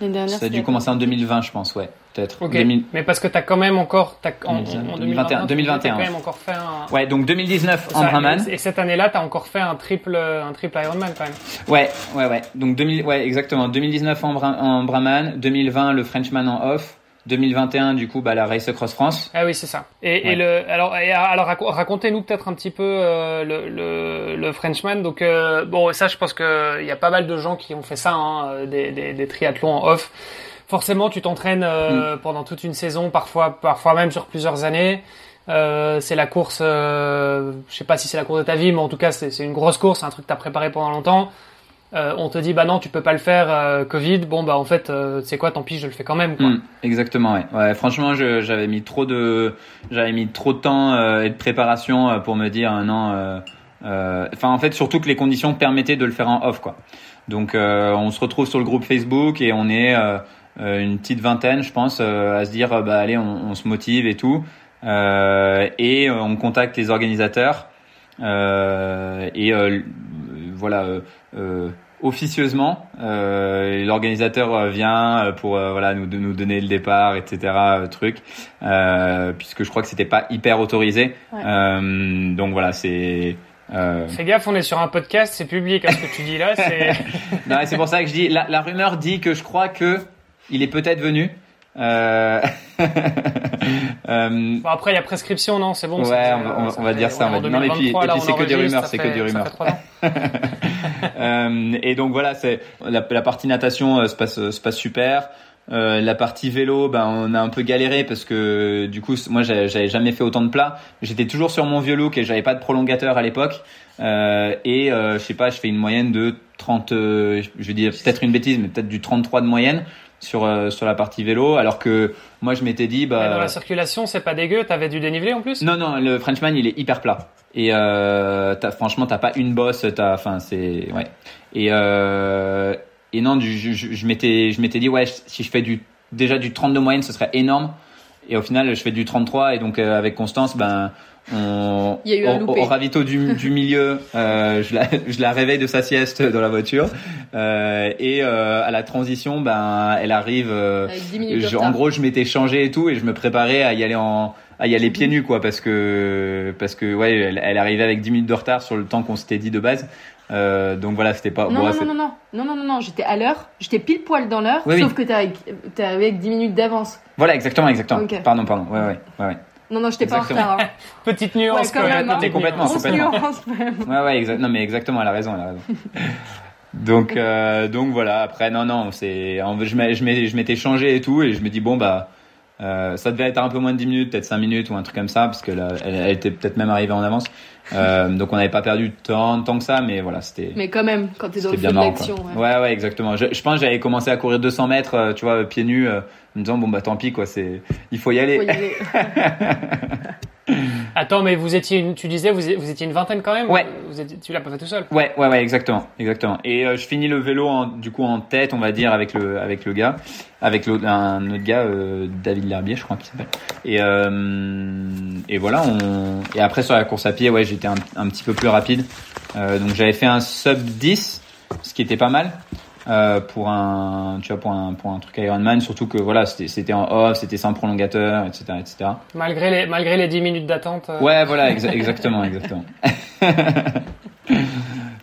L'année dernière, Ça a dû commencer en 2020, je pense, ouais, peut-être. Ok. 2000 Mais parce que t'as quand même encore, t'as, en, en 2021, 2021, 2021, t'as quand même encore fait un. Ouais, donc 2019 en Brahman. Et, et cette année-là, t'as encore fait un triple, un triple Ironman quand même. Ouais, ouais, ouais. Donc 2000, ouais, exactement. 2019 en, Bra- en Brahman, 2020 le Frenchman en off, 2021 du coup bah la Race Across France. Ah oui, c'est ça. Et, Ouais. et le, alors, et alors raco- racontez-nous peut-être un petit peu euh, le, le, le Frenchman. Donc euh, bon, ça, je pense que il y a pas mal de gens qui ont fait ça, hein, des, des, des triathlons en off. Forcément, tu t'entraînes euh, Mm. pendant toute une saison, parfois, parfois même sur plusieurs années. Euh, c'est la course, euh, je sais pas si c'est la course de ta vie, mais en tout cas, c'est une grosse course, un truc que t'as préparé pendant longtemps. Euh, on te dit bah non, tu peux pas le faire, euh, Covid. Bon bah en fait, euh, c'est quoi, tant pis, je le fais quand même. Quoi. Mm, exactement, ouais. Ouais, franchement, j'avais mis trop de, j'avais mis trop de temps euh, et de préparation euh, pour me dire euh, non. Enfin, en fait, surtout que les conditions permettaient de le faire en off, quoi. Donc, on se retrouve sur le groupe Facebook et on est une petite vingtaine, je pense, à se dire bah allez, on, on se motive et tout, et on contacte les organisateurs euh, et euh, voilà. euh, euh, officieusement. Euh, L'organisateur vient pour euh, voilà nous, nous donner le départ, etc. euh, truc, euh, puisque je crois que c'était pas hyper autorisé. Ouais. Euh, donc voilà, c'est. Euh... Fais gaffe, on est sur un podcast, c'est public. hein, ce que tu dis là, c'est. non, et c'est pour ça que je dis. La, la rumeur dit que je crois que il est peut-être venu. Euh... euh, Bon, après, il y a prescription, non C'est bon. Ouais, on va- on on va dire ça, on va non, mais puis- 2023, et puis c'est que des rumeurs, c'est que des rumeurs. Euh, et donc voilà, c'est la, la partie natation euh, se passe se passe super. Euh, la partie vélo, ben on a un peu galéré parce que du coup moi j'avais jamais fait autant de plats. J'étais toujours sur mon vieux look et j'avais pas de prolongateur à l'époque. Euh, et euh, je sais pas, je fais une moyenne de 30, euh, je vais dire peut-être une bêtise, mais peut-être du 33 de moyenne sur euh, sur la partie vélo. Alors que moi je m'étais dit Mais bah dans la circulation, c'est pas dégueu. T'avais du dénivelé en plus? Non, non, le Frenchman, il est hyper plat. Et euh, franchement, t'as pas une bosse, t'as, enfin, c'est, ouais. Et euh, et non, du, je, je, je m'étais, je m'étais dit, ouais, si je fais du, déjà du 32 moyenne, ce serait énorme. Et au final, je fais du 33, et donc euh, avec Constance, ben, on, Il y a eu un au, loupé. au ravito du, du milieu, euh, je, la, je la réveille de sa sieste dans la voiture, euh, et euh, à la transition, ben, elle arrive. euh, Avec 10 minutes de je- en gros, je m'étais changé et tout, et je me préparais à y aller en, à y aller pieds nus, quoi, parce que, parce que, ouais, elle, elle arrivait avec 10 minutes de retard sur le temps qu'on s'était dit de base. Euh, donc voilà, c'était pas. Non, bon, non, non, non, non, non, non, non, non, j'étais à l'heure, j'étais pile poil dans l'heure, Oui, sauf oui. que t'es avec- t'es arrivé avec 10 minutes d'avance. Voilà, exactement, exactement. Ok. Pardon, pardon. Ouais, ouais, ouais, ouais. Non, non, j'étais pas en retard. Hein. Petite nuance. Ouais, même, hein. Complètement. Grosse complètement. nuance, quand même. Ouais, ouais, exact. Non, mais exactement, elle a raison, elle a raison. donc, euh, donc voilà. Après, non, non, c'est, je je je m'étais changé et tout, et je me dis bon bah, euh, ça devait être un peu moins de 10 minutes, peut-être 5 minutes ou un truc comme ça, parce que là, elle, elle était peut-être même arrivée en avance. Euh, donc on n'avait pas perdu tant, tant que ça, mais voilà, c'était. Mais quand même, quand de marrant. Quoi. l'action. ouais. Ouais. ouais, exactement. Je, je pense que j'avais commencé à courir 200 mètres, euh, tu vois, pieds nus, euh, en me disant bon bah tant pis quoi, c'est, il faut y aller. Faut y aller. Attends, mais vous étiez, une, tu disais, vous, vous étiez une vingtaine quand même Ouais. Vous étiez, tu l'as pas fait tout seul Ouais, ouais, ouais, exactement, exactement. Et euh, je finis le vélo en, du coup en tête, on va dire, avec le avec le gars, avec l'autre, un autre gars, euh, David Lherbier, je crois qu'il s'appelle. Et euh, et voilà, on et après sur la course à pied, ouais, j'étais un, un petit peu plus rapide. Euh, donc j'avais fait un sub 10, ce qui était pas mal. Euh, pour un tu vois pour un pour un truc Ironman surtout que voilà c'était c'était en off c'était sans prolongateur etc etc Malgré les, malgré les 10 minutes d'attente. euh, Ouais, voilà, exa- exactement, exactement.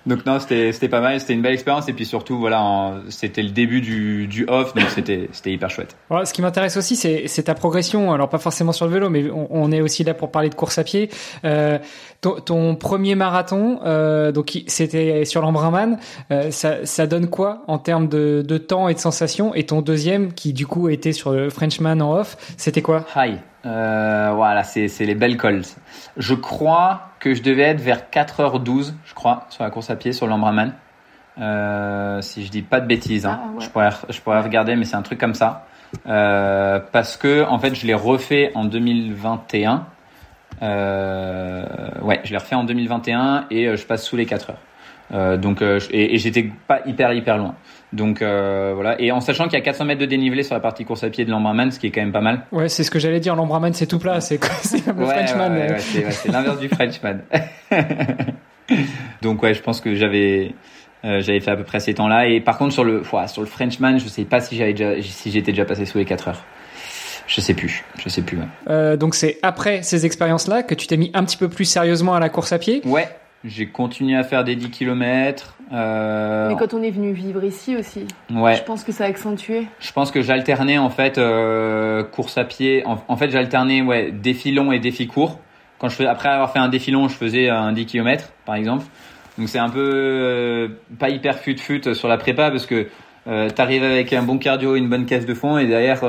donc non, c'était c'était pas mal, c'était une belle expérience et puis surtout voilà, c'était le début du du off, donc c'était c'était hyper chouette. Voilà, ce qui m'intéresse aussi, c'est ta progression. Alors pas forcément sur le vélo, mais on, on est aussi là pour parler de course à pied. Euh, ton, ton premier marathon, euh, donc c'était sur l'Embrunman. Euh, ça, ça donne quoi en termes de, de temps et de sensations? Et ton deuxième, qui du coup était sur le Frenchman en off, c'était quoi? Hi. Euh, voilà, c'est les belles cols. Je crois que je devais être vers 4h12, je crois, sur la course à pied sur l'Embraman. Euh, si je dis pas de bêtises, hein. Ah, ouais. je pourrais je pourrais regarder, mais c'est un truc comme ça. Euh, parce que en fait, je l'ai refait en 2021. Euh, ouais, je l'ai refait en 2021 et je passe sous les 4 heures. Donc et, et j'étais pas hyper hyper loin. Donc euh, voilà. Et en sachant qu'il y a 400 mètres de dénivelé sur la partie course à pied de l'Embraman, ce qui est quand même pas mal. Ouais, c'est ce que j'allais dire. L'Embrunman, c'est tout plat. C'est c'est comme le Ouais, Frenchman. ouais, ouais, ouais, c'est l'inverse du Frenchman. Donc ouais, je pense que j'avais euh, j'avais fait à peu près ces temps-là. Et par contre sur le sur le Frenchman, je sais pas si j'avais déjà si j'étais déjà passé sous les 4 heures. Je sais plus, je sais plus. Ouais. Euh, donc c'est après ces expériences-là que tu t'es mis un petit peu plus sérieusement à la course à pied. Ouais, j'ai continué à faire des 10 km. Euh, Mais quand on est venu vivre ici aussi, ouais. je pense que ça a accentué. Je pense que j'alternais en fait euh, course à pied. En, en fait, j'alternais ouais défi long et défi court. Quand je fais, après avoir fait un défi long, je faisais un 10 km par exemple. Donc c'est un peu euh, pas hyper fut fut sur la prépa parce que euh, t'arrives avec un bon cardio, une bonne caisse de fond et derrière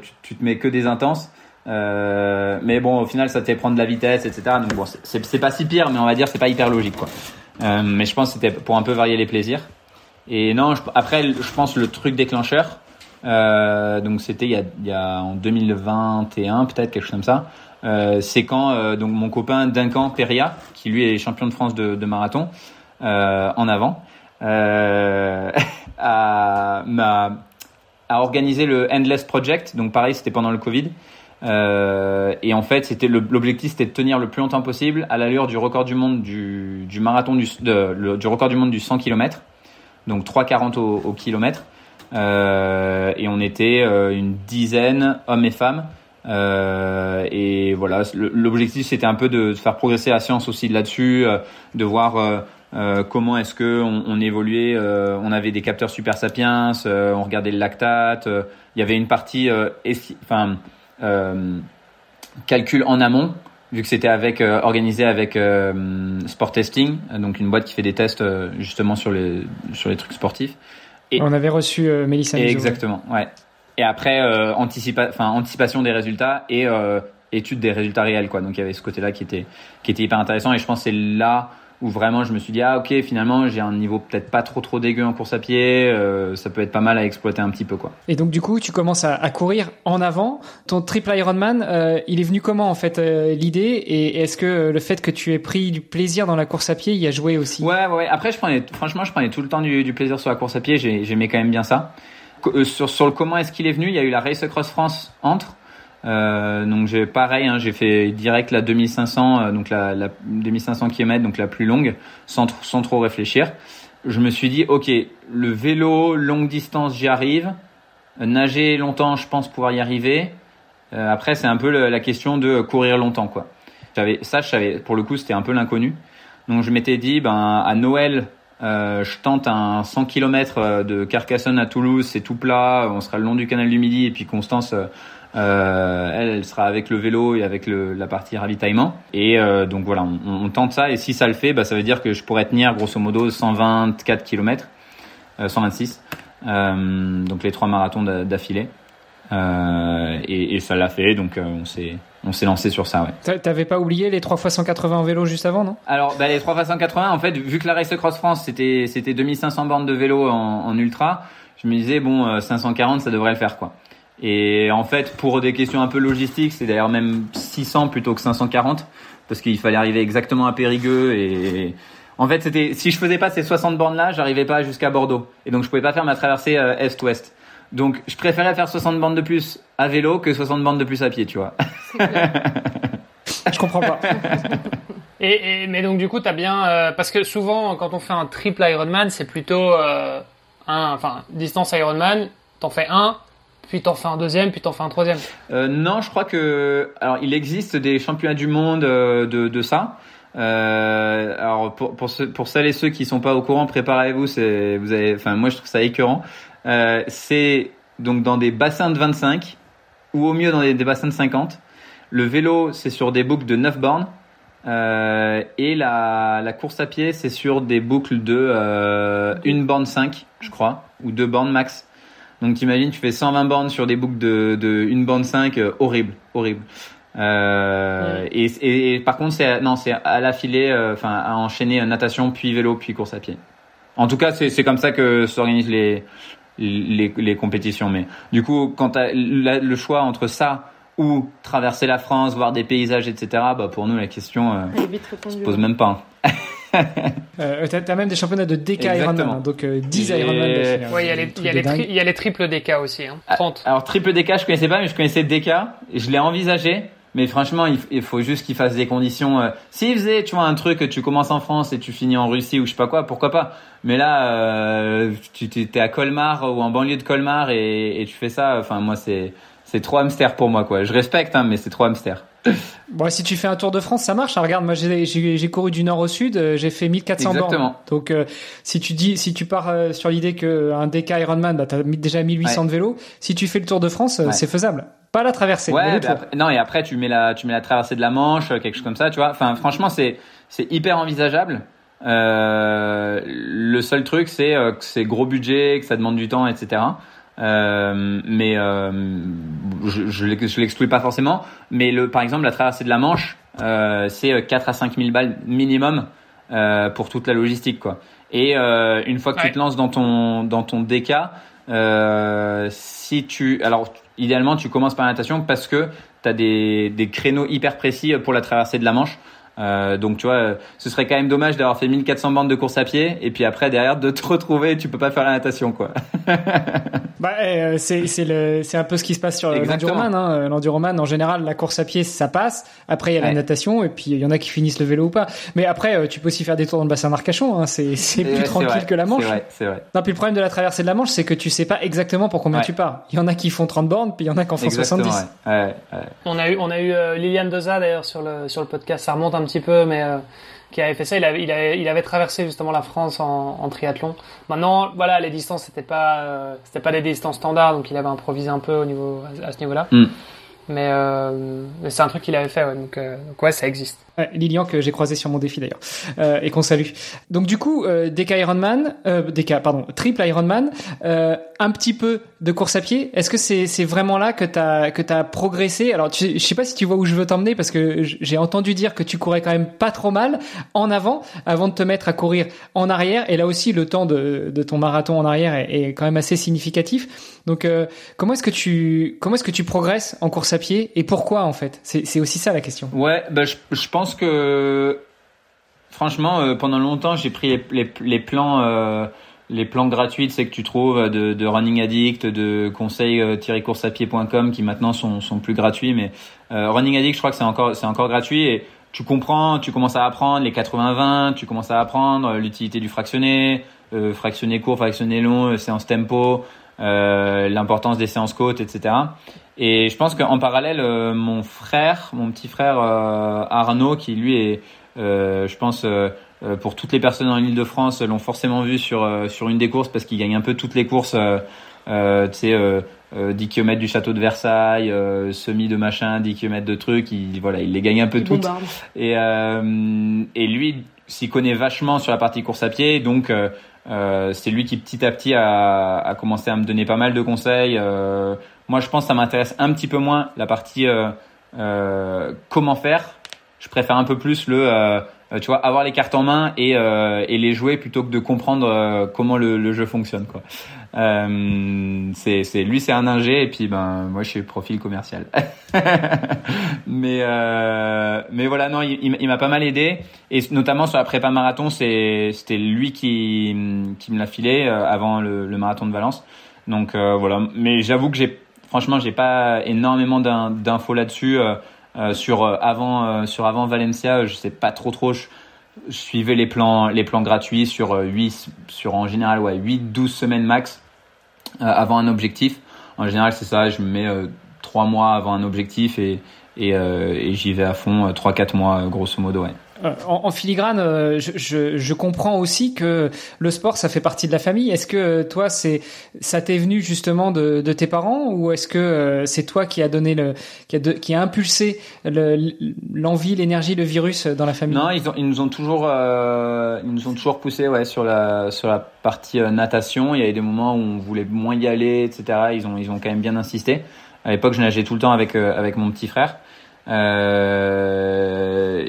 tu, tu te mets que des intenses. Euh, mais bon, au final, ça te prendre de la vitesse, etc. Donc bon, c'est- pas si pire, mais on va dire c'est pas hyper logique quoi. Euh, mais je pense que c'était pour un peu varier les plaisirs. Et non, après, je pense le truc déclencheur. Euh, donc c'était il y a, en 2021 peut-être quelque chose comme ça. C'est quand donc mon copain Duncan Peria, qui lui est champion de France de, marathon en avant, a organisé le Endless Project. Donc pareil, c'était pendant le Covid. Euh, et en fait, c'était l'objectif, c'était de tenir le plus longtemps possible à l'allure du record du monde du, du marathon du, du record du monde du 100 km. Donc 3,40 au, au kilomètre. Euh, et on était euh, une dizaine, hommes et femmes. Et voilà, l'objectif c'était un peu de faire progresser la science aussi là-dessus, de voir comment est-ce que on, évoluait. on avait des capteurs super sapiens, on regardait le lactate. il y avait une partie, enfin, calcul en amont, vu que c'était avec euh, organisé avec euh, Sport Testing, donc une boîte qui fait des tests euh, justement sur les sur les trucs sportifs. Et- On avait reçu euh, Mélissa Et exactement, ouais. Et après, euh, anticipa anticipation des résultats et euh, étude des résultats réels, quoi. Donc il y avait ce côté-là qui était, qui était hyper intéressant. Et je pense que c'est là où vraiment je me suis dit, ah ok, finalement j'ai un niveau peut-être pas trop trop dégueu en course à pied, euh, ça peut être pas mal à exploiter un petit peu, quoi. Et donc du coup, tu commences à, à courir en avant. Ton triple Ironman, euh, il est venu comment en fait euh, l'idée? Et est-ce que euh, le fait que tu aies pris du plaisir dans la course à pied y a joué aussi? Ouais, ouais, ouais. Après, je prenais, franchement, je prenais tout le temps du, du plaisir sur la course à pied. J'ai- J'aimais quand même bien ça. Euh, sur, sur le comment est-ce qu'il est venu, il y a eu la Race Across France entre. Euh, donc j'ai pareil, hein, j'ai fait direct la 2500, euh, donc la, la 2500 km, donc la plus longue, sans, sans trop réfléchir. Je me suis dit, ok, le vélo longue distance, j'y arrive. Euh, Nager longtemps, je pense pouvoir y arriver. Euh, après, c'est un peu la question de courir longtemps, quoi. J'avais ça, je savais. Pour le coup, c'était un peu l'inconnu. Donc je m'étais dit, ben à Noël, euh, je tente un 100 km de Carcassonne à Toulouse, c'est tout plat, on sera le long du canal du Midi et puis Constance, euh, elle, elle sera avec le vélo et avec le, la partie ravitaillement. Et euh, donc voilà, on, on tente ça et si ça le fait, bah, ça veut dire que je pourrais tenir grosso modo 124 km, euh, 126, euh, donc les trois marathons d'a- d'affilée. Euh, et, et ça l'a fait, donc euh, on s'est on s'est lancé sur ça, ouais. T'a- T'avais pas oublié les 3 x 180 en vélo juste avant, non? Alors, bah, les 3 x 180, en fait, vu que la Race Cross France, c'était, c'était 2500 bornes de vélo en, en ultra, je me disais, bon, euh, 540, ça devrait le faire, quoi. Et en fait, pour des questions un peu logistiques, c'est d'ailleurs même 600 plutôt que 540 parce qu'il fallait arriver exactement à Périgueux et en fait, c'était si je faisais pas ces 60 bornes là, j'arrivais pas jusqu'à Bordeaux et donc je pouvais pas faire ma traversée euh, est-ouest. Donc, je préférais faire 60 bornes de plus à vélo que 60 bornes de plus à pied, tu vois. je comprends pas. et, mais donc du coup, t'as bien euh, parce que souvent quand on fait un triple Ironman, c'est plutôt euh, un, enfin distance Ironman, t'en fais un, puis t'en fais un deuxième, puis t'en fais un troisième. Euh, non, je crois que alors il existe des championnats du monde euh, de, de ça. Euh, alors pour pour, pour celles et ceux qui sont pas au courant, préparez-vous. C'est vous avez, enfin moi je trouve ça écœurant. C'est donc dans des bassins de 25 ou au mieux dans des, bassins de 50. Le vélo c'est sur des boucles de 9 bornes. Et la, la course à pied c'est sur des boucles de euh, une borne 5 je crois ou deux bornes max. Donc t'imagines, tu fais 120 bornes sur des boucles de, de une bande 5, euh, horrible, horrible. Euh, et, et, par contre, c'est non, c'est à l'affilée, euh, enfin à enchaîner natation, puis vélo, puis course à pied. En tout cas, c'est comme ça que s'organisent les, les, les compétitions. Mais du coup, quand le choix entre ça ou traverser la France, voir des paysages, etc. Bah pour nous, la question euh, se pose même pas. euh, t'as, même des championnats de DK Ironman, hein, donc 10 euh, Ironman Ouais, il y, a les, y, a les y a les triples DK aussi, hein, 30. Ah, alors, triple DK, je connaissais pas, mais je connaissais DK, et je l'ai envisagé. Mais franchement, il, faut juste qu'il fasse des conditions. Euh, S'il faisait, tu vois, un truc, tu commences en France et tu finis en Russie ou je sais pas quoi, pourquoi pas. Mais là, euh, tu t'es à Colmar ou en banlieue de Colmar et, et tu fais ça. Enfin, moi, c'est c'est trop hamster pour moi, quoi. Je respecte, hein, mais c'est trop hamster. Bon, si tu fais un Tour de France, ça marche. Hein. regarde, moi j'ai couru du nord au sud, euh, j'ai fait 1400 Exactement. bornes. Donc euh, si tu dis, si tu pars euh, sur l'idée qu'un DK Ironman, bah, t'as déjà 1800 de vélo. Si tu fais le Tour de France, c'est faisable. Pas la traversée. Ouais, non et après tu mets la, tu mets la traversée de la Manche, quelque chose comme ça, tu vois. Enfin, franchement, c'est c'est hyper envisageable. le seul truc, c'est que c'est gros budget, que ça demande du temps, etc. Euh, mais euh, je, je l'exclus pas forcément. Mais le, par exemple, la traversée de la Manche, euh, c'est 4 à 5 000 balles minimum euh, pour toute la logistique, quoi. Et euh, une fois que tu te lances dans ton dans ton DK, si tu, alors idéalement, tu commences par la natation parce que tu as des, des créneaux hyper précis pour la traversée de la Manche. Euh, donc tu vois, ce serait quand même dommage d'avoir fait 1400 bandes de course à pied et puis après derrière de te retrouver, tu peux pas faire la natation quoi. bah euh, c'est c'est le c'est un peu ce qui se passe sur l'enduroman. Hein. Euh, l'enduroman en général, la course à pied ça passe. Après il y a la natation et puis il y en a qui finissent le vélo ou pas. Mais après euh, tu peux aussi faire des tours dans le bassin d'Arcachon. Hein. C'est c'est plus tranquille que la Manche. C'est vrai, c'est vrai. Non puis le problème de la traversée de la Manche c'est que tu sais pas exactement pour combien tu pars. Il y en a qui font 30 bornes puis il y en a qui en font exactement, 70. Ouais. On a eu on a eu Liliane Doza d'ailleurs sur le sur le podcast. Ça remonte un un petit peu, mais euh, qui avait fait ça. Il avait, il avait, traversé justement la France en, triathlon. Maintenant, voilà, les distances c'était pas, euh, c'était pas des distances standards, donc il avait improvisé un peu au niveau à, ce niveau-là. Mm. Mais, euh, mais c'est un truc qu'il avait fait, ouais, donc, ouais, ça existe. Lilian que j'ai croisé sur mon défi d'ailleurs euh, et qu'on salue. Donc du coup, euh, DK Ironman, euh, DK pardon, triple Ironman, euh, un petit peu de course à pied. Est-ce que c'est vraiment là que t'as que t'as progressé? Alors tu, je sais pas si tu vois où je veux t'emmener parce que j'ai entendu dire que tu courais quand même pas trop mal en avant avant de te mettre à courir en arrière et là aussi le temps de, ton marathon en arrière est, quand même assez significatif. Donc euh, comment est-ce que tu comment est-ce que tu progresses en course et pourquoi en fait? C'est aussi ça la question. Ouais, bah je, pense que franchement, euh, pendant longtemps, j'ai pris les, plans, euh, les plans gratuits, c'est que tu trouves de, Running Addict, de conseils-courseapied.com qui maintenant sont, sont plus gratuits. Mais euh, Running Addict, je crois que c'est encore, c'est encore gratuit et tu comprends, tu commences à apprendre les 80-20, tu commences à apprendre l'utilité du fractionné, fractionné court, fractionné long, séance tempo, l'importance des séances côtes, etc. Et je pense qu'en parallèle, euh, mon frère, mon petit frère euh, Arnaud, qui lui est, euh, je pense, pour toutes les personnes en Ile-de-France, l'ont forcément vu sur sur une des courses parce qu'il gagne un peu toutes les courses. Euh, tu sais, 10 km du château de Versailles, semi de machin, 10 km de trucs, il, voilà, il les gagne un peu toutes. Et, et lui s'y connaît vachement sur la partie course à pied, donc c'est lui qui petit à petit a, a, commencé à me donner pas mal de conseils. Moi, je pense que ça m'intéresse un petit peu moins la partie euh, euh, comment faire. Je préfère un peu plus le, euh, tu vois, avoir les cartes en main et, et les jouer plutôt que de comprendre comment le, jeu fonctionne, quoi. C'est, c'est lui, c'est un ingé et puis ben moi je suis profil commercial. mais mais voilà, non, il, m'a pas mal aidé et notamment sur la prépa marathon, c'était lui qui qui me l'a filé avant le, marathon de Valence. Donc voilà, mais j'avoue que j'ai franchement j'ai pas énormément d'infos là-dessus. Euh, euh, sur avant sur avant Valencia, je sais pas trop trop. Je, je suivais les plans les plans gratuits sur 8 sur en général ouais 8 12 semaines max euh, avant un objectif. En général, c'est ça, je me mets euh, trois mois avant un objectif et, et, euh, et j'y vais à fond trois quatre mois grosso modo. Ouais. Euh, en, filigrane, euh, je, je, je, comprends aussi que le sport, ça fait partie de la famille. Est-ce que toi, c'est ça t'est venu justement de, de, tes parents ou est-ce que euh, c'est toi qui a donné le qui a, qui a impulsé l'envie, l'énergie, le virus dans la famille? Non, ils, ont, ils nous ont toujours euh, ils nous ont toujours poussé ouais sur la sur la partie natation. Il y avait des moments où on voulait moins y aller, etc. Ils ont ils ont quand même bien insisté. À l'époque, je nageais tout le temps avec avec mon petit frère. Euh,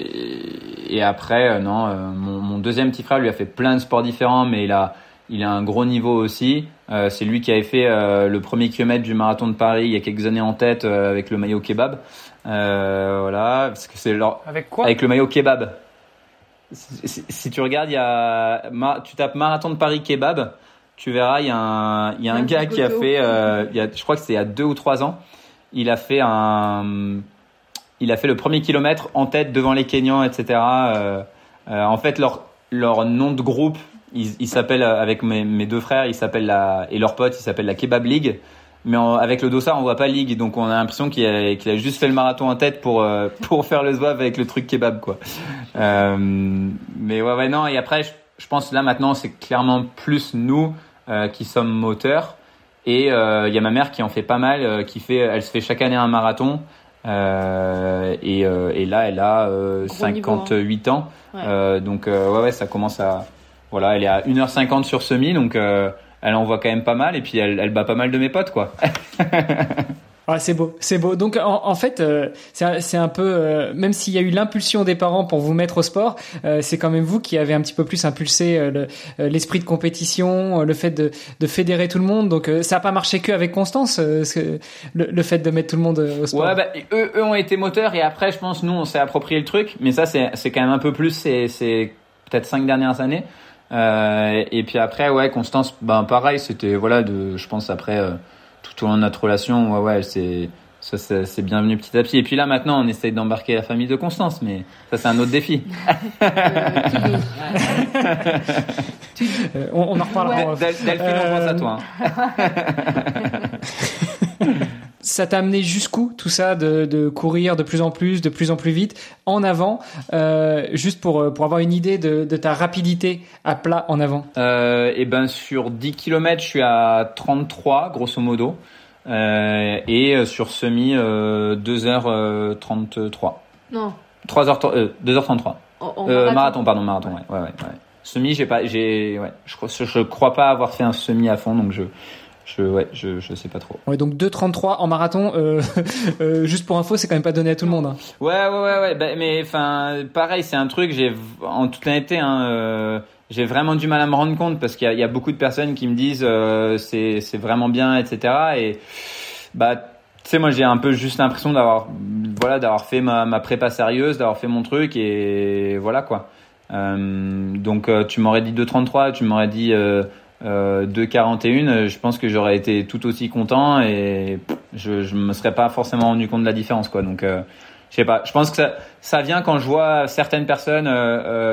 et après, euh, non, euh, mon, mon, deuxième petit frère lui a fait plein de sports différents, mais il a, il a un gros niveau aussi. Euh, c'est lui qui avait fait euh, le premier kilomètre du marathon de Paris il y a quelques années en tête avec le maillot kebab. voilà, parce que c'est leur... Avec quoi? Avec le maillot kebab. Si, si, tu regardes, il y a, tu tapes marathon de Paris kebab, tu verras, il y a un, il y a un, un gars qui a fait, il y a, je crois que c'est il y a deux ou trois ans, il a fait un il a fait le premier kilomètre en tête devant les Kenyans, etc. Euh, euh, en fait, leur, nom de groupe, ils, s'appellent, avec mes, deux frères, ils s'appellent la, et leurs potes, ils s'appellent la Kebab League. Mais avec le dossard, on voit pas League, donc on a l'impression qu'il a, a juste fait le marathon en tête pour, euh, faire le zouave avec le truc kebab, quoi. Euh, mais ouais, ouais, non, et après, je, je pense là maintenant, c'est clairement plus nous euh, qui sommes moteurs. Et il y a ma mère qui en fait pas mal, qui fait, elle se fait chaque année un marathon. Euh, et, euh, et, là, elle a 58 hein. ans. Ouais. donc, ouais, ouais, ça commence à. Voilà, elle est à 1h50 sur semi, donc elle en voit quand même pas mal. Et puis, elle, elle bat pas mal de mes potes, quoi. Ah, c'est beau, c'est beau. Donc en, en fait, euh, c'est un peu, euh, même s'il y a eu l'impulsion des parents pour vous mettre au sport, euh, c'est quand même vous qui avez un petit peu plus impulsé l'esprit de compétition, le fait de, de, fédérer tout le monde. Donc ça n'a pas marché que avec Constance, le, le, fait de mettre tout le monde au sport. Ouais, bah, eux, eux ont été moteurs et après, je pense, nous, on s'est approprié le truc. Mais ça, c'est quand même un peu plus, c'est peut-être cinq dernières années. et puis après, ouais, Constance, ben pareil, c'était voilà, de, je pense après tout au long de notre relation, ouais, ouais, c'est ça c'est bienvenu petit à petit. Et puis là maintenant, on essaye d'embarquer la famille de Constance, mais ça c'est un autre défi. euh, on, on, en reparlera. Ouais. Delphine, on pense à toi. Hein. ça t'a amené jusqu'où tout ça de, de, courir de plus en plus, de plus en plus vite, en avant, euh, juste pour, pour avoir une idée de, de, ta rapidité à plat en avant? Euh, Et ben sur 10 km, je suis à 33 grosso modo, euh, et sur semi 2h33. Non. 3h 2h33. En, marathon. marathon. pardon, marathon, ouais, ouais, ouais. ouais. Semi, j'ai pas, j'ai, ouais, je, je crois pas avoir fait un semi à fond, donc je je, ouais, je, je sais pas trop. Ouais, donc 2,33 en marathon, euh, euh, juste pour info, c'est quand même pas donné à tout le monde. Hein. Ouais, ouais, ouais, ouais. Bah, mais enfin, pareil, c'est un truc, j'ai, en toute l'année, hein, euh, j'ai vraiment du mal à me rendre compte parce qu'il y, y, a beaucoup de personnes qui me disent c'est, c'est vraiment bien, etc. Et bah, tu sais, moi, j'ai un peu juste l'impression d'avoir, voilà, d'avoir fait ma, ma prépa sérieuse, d'avoir fait mon truc et voilà quoi. Donc, tu m'aurais dit 2,33, tu m'aurais dit euh, 2,41, je pense que j'aurais été tout aussi content et je, je me serais pas forcément rendu compte de la différence, quoi. Donc, euh, je sais pas. Je pense que ça, ça vient quand je vois certaines personnes euh,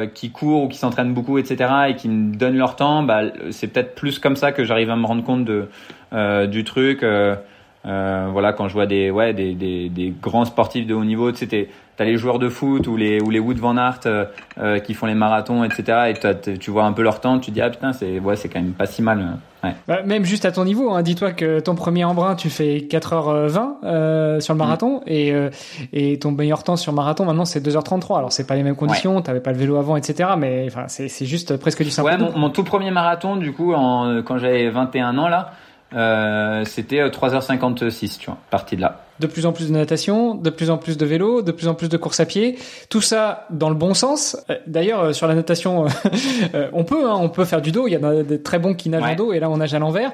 euh, qui courent ou qui s'entraînent beaucoup, etc., et qui me donnent leur temps. Bah, c'est peut-être plus comme ça que j'arrive à me rendre compte de euh, du truc. Euh, voilà, quand je vois des ouais des, des, des grands sportifs de haut niveau, c'était t'as les joueurs de foot ou les ou les Wood Van Aert euh, euh, qui font les marathons, etc. Et tu vois un peu leur temps, tu te dis ah putain c'est ouais c'est quand même pas si mal. Ouais. Bah, même juste à ton niveau, hein, dis-toi que ton premier embrun tu fais 4h20 euh, sur le marathon mmh. et euh, et ton meilleur temps sur marathon maintenant c'est 2h33. Alors c'est pas les mêmes conditions, ouais. t'avais pas le vélo avant, etc. Mais enfin c'est c'est juste presque du simple. Ouais, mon, mon, tout premier marathon du coup en, quand j'avais 21 ans là. Euh, c'était 3h56, tu vois, partie de là. de plus en plus de natation, de plus en plus de vélo, de plus en plus de course à pied. Tout ça dans le bon sens. Euh, d'ailleurs, euh, sur la natation, on peut, hein, on peut faire du dos. Il y en a des très bons qui nagent en dos, et là on nage à l'envers.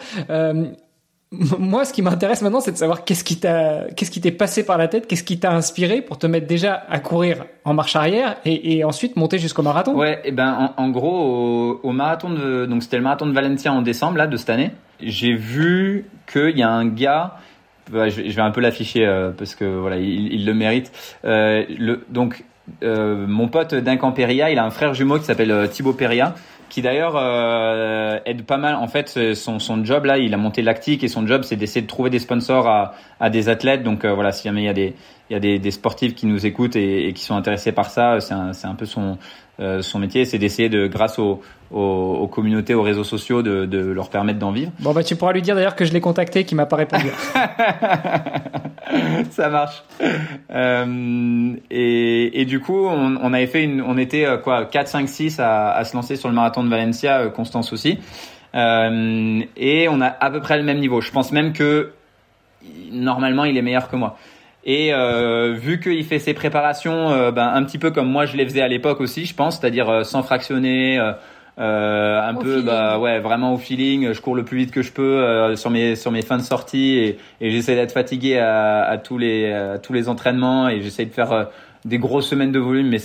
moi, ce qui m'intéresse maintenant, c'est de savoir qu'est-ce qui t'a, qu'est-ce qui t'est passé par la tête, qu'est-ce qui t'a inspiré pour te mettre déjà à courir en marche arrière et, ensuite monter jusqu'au marathon. Ouais, et ben en, gros au, marathon de, donc c'était le marathon de Valencia en décembre là de cette année. J'ai vu qu'il y a un gars, bah, je, vais un peu l'afficher euh, parce que voilà, il, le mérite. Euh, donc euh, mon pote Duncan il a un frère jumeau qui s'appelle Thibaut Peria qui d'ailleurs euh, aide pas mal. En fait, son, son job là, il a monté Lactique et son job c'est d'essayer de trouver des sponsors à, des athlètes. Donc euh, voilà, si jamais il y a des sportifs qui nous écoutent et, qui sont intéressés par ça, c'est un, c'est un peu son euh, son métier, c'est d'essayer de, grâce aux, aux, aux, communautés, aux réseaux sociaux, de, de leur permettre d'en vivre. Bon bah tu pourras lui dire d'ailleurs que je l'ai contacté, qui m'a pas répondu. ça marche. Euh, et, et, du coup, on, on, avait fait une, on était euh, quoi, 4, 5, 6 à, à, se lancer sur le marathon de Valencia, Constance aussi. Euh, et on a à peu près le même niveau. Je pense même que normalement, il est meilleur que moi. Et euh, vu qu'il fait ses préparations euh, ben, un petit peu comme moi je les faisais à l'époque aussi, je pense, c'est-à-dire euh, sans fractionner, euh, un peu bah ouais vraiment au feeling. Je cours le plus vite que je peux sur mes sur mes fins de sortie et, et j'essaie d'être fatigué à, à, tous les à tous les entraînements et j'essaie de faire des grosses semaines de volume, mais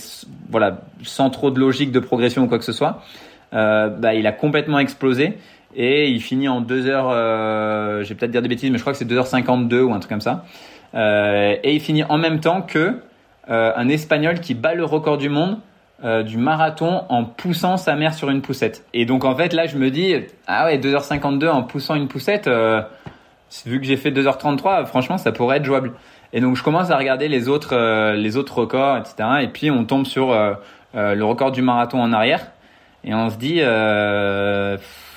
voilà sans trop de logique de progression ou quoi que ce soit. bah il a complètement explosé et il finit en 2 heures. je vais peut-être dire des bêtises, mais je crois que c'est 2h52 ou un truc comme ça. Euh, et il finit en même temps que euh, un Espagnol qui bat le record du monde euh, du marathon en poussant sa mère sur une poussette. Et donc en fait là je me dis ah ouais 2h52 en poussant une poussette vu que j'ai fait 2h33 franchement ça pourrait être jouable. Et donc je commence à regarder les autres les autres records etc. Et puis on tombe sur le record du marathon en arrière et on se dit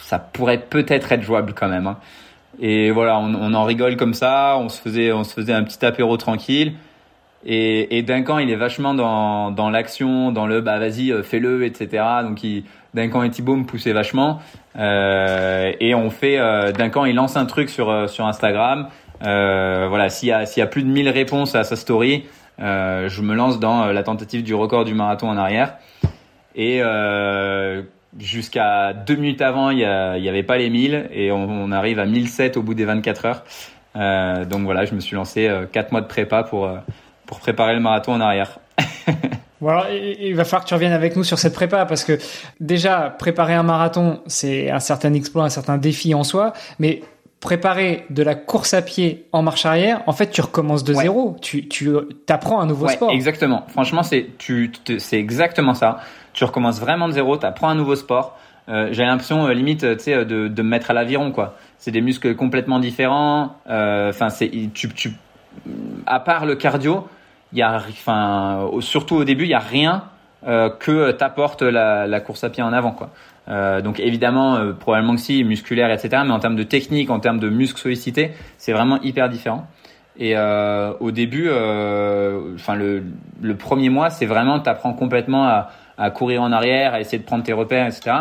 ça pourrait peut-être être jouable quand même. Hein. Et voilà, on, en rigole comme ça, on se faisait, on se faisait un petit apéro tranquille. Et, et Duncan, il est vachement dans, dans l'action, dans le bah vas-y, euh, fais-le, etc. Donc Duncan et Thibaut me poussaient vachement. Euh, et on fait, euh, Duncan, il lance un truc sur euh, sur Instagram. Voilà, s'il y a s'il y a plus de 1000 réponses à sa story, je me lance dans la tentative du record du marathon en arrière. Et jusqu'à deux minutes avant, il n'y avait pas les 1000 et on, on, arrive à 1007 au bout des 24 heures. Euh, donc voilà, je me suis lancé euh, quatre mois de prépa pour, euh, pour préparer le marathon en arrière. Voilà, il va falloir que tu reviennes avec nous sur cette prépa parce que déjà préparer un marathon, c'est un certain exploit, un certain défi en soi, mais préparer de la course à pied en marche arrière, en fait, tu recommences de zéro. Tu, tu apprends un nouveau ouais, sport. Exactement. Franchement, c'est tu, c'est exactement ça tu recommences vraiment de zéro, tu apprends un nouveau sport. Euh, j'ai l'impression euh, limite tu sais de, de me mettre à l'aviron quoi. C'est des muscles complètement différents. Euh, enfin c'est tu, tu à part le cardio, il y a enfin surtout au début il y a rien euh, que t'apporte la, la course à pied en avant quoi. Euh, donc évidemment euh, probablement que si musculaire etc. Mais en termes de technique, en termes de muscles sollicités, c'est vraiment hyper différent. Et euh, au début, enfin le, le premier mois, c'est vraiment t'apprends complètement à à courir en arrière, à essayer de prendre tes repères, etc.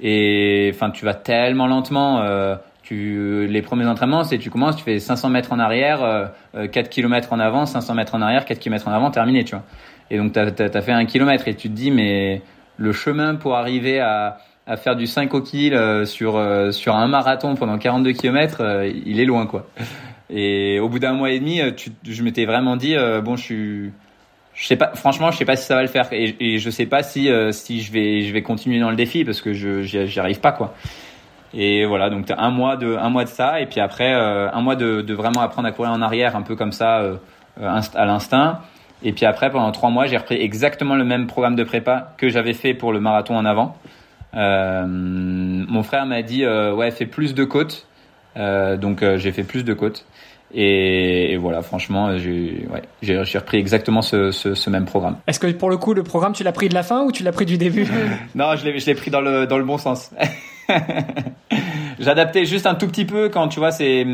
Et enfin, tu vas tellement lentement. Euh, tu, les premiers entraînements, c'est tu commences, tu fais 500 mètres en arrière, euh, 4 euh, km en avant, 500 mètres en arrière, 4 km en avant, terminé, tu vois. Et donc, tu as, fait un kilomètre et tu te dis, mais le chemin pour arriver à, à faire du 5 au kill euh, sur, euh, sur un marathon pendant 42 km, il est loin, quoi. Et au bout d'un mois et demi, tu, je m'étais vraiment dit, bon, je suis je sais pas franchement je sais pas si ça va le faire et, et je sais pas si euh, si je vais je vais continuer dans le défi parce que je j'y arrive pas quoi. Et voilà donc un mois de un mois de ça et puis après euh, un mois de, de vraiment apprendre à courir en arrière un peu comme ça euh, à l'instinct. Et puis après pendant trois mois j'ai repris exactement le même programme de prépa que j'avais fait pour le marathon en avant. Mon frère m'a dit ouais fais plus de côtes. Donc j'ai fait plus de côtes et, et, voilà, franchement, j'ai ouais, repris exactement ce, ce, ce même programme. Est-ce que pour le coup, le programme, tu l'as pris de la fin ou tu l'as pris du début Non, je l'ai pris dans le, dans le bon sens. J'adaptais juste un tout petit peu quand tu vois, c'est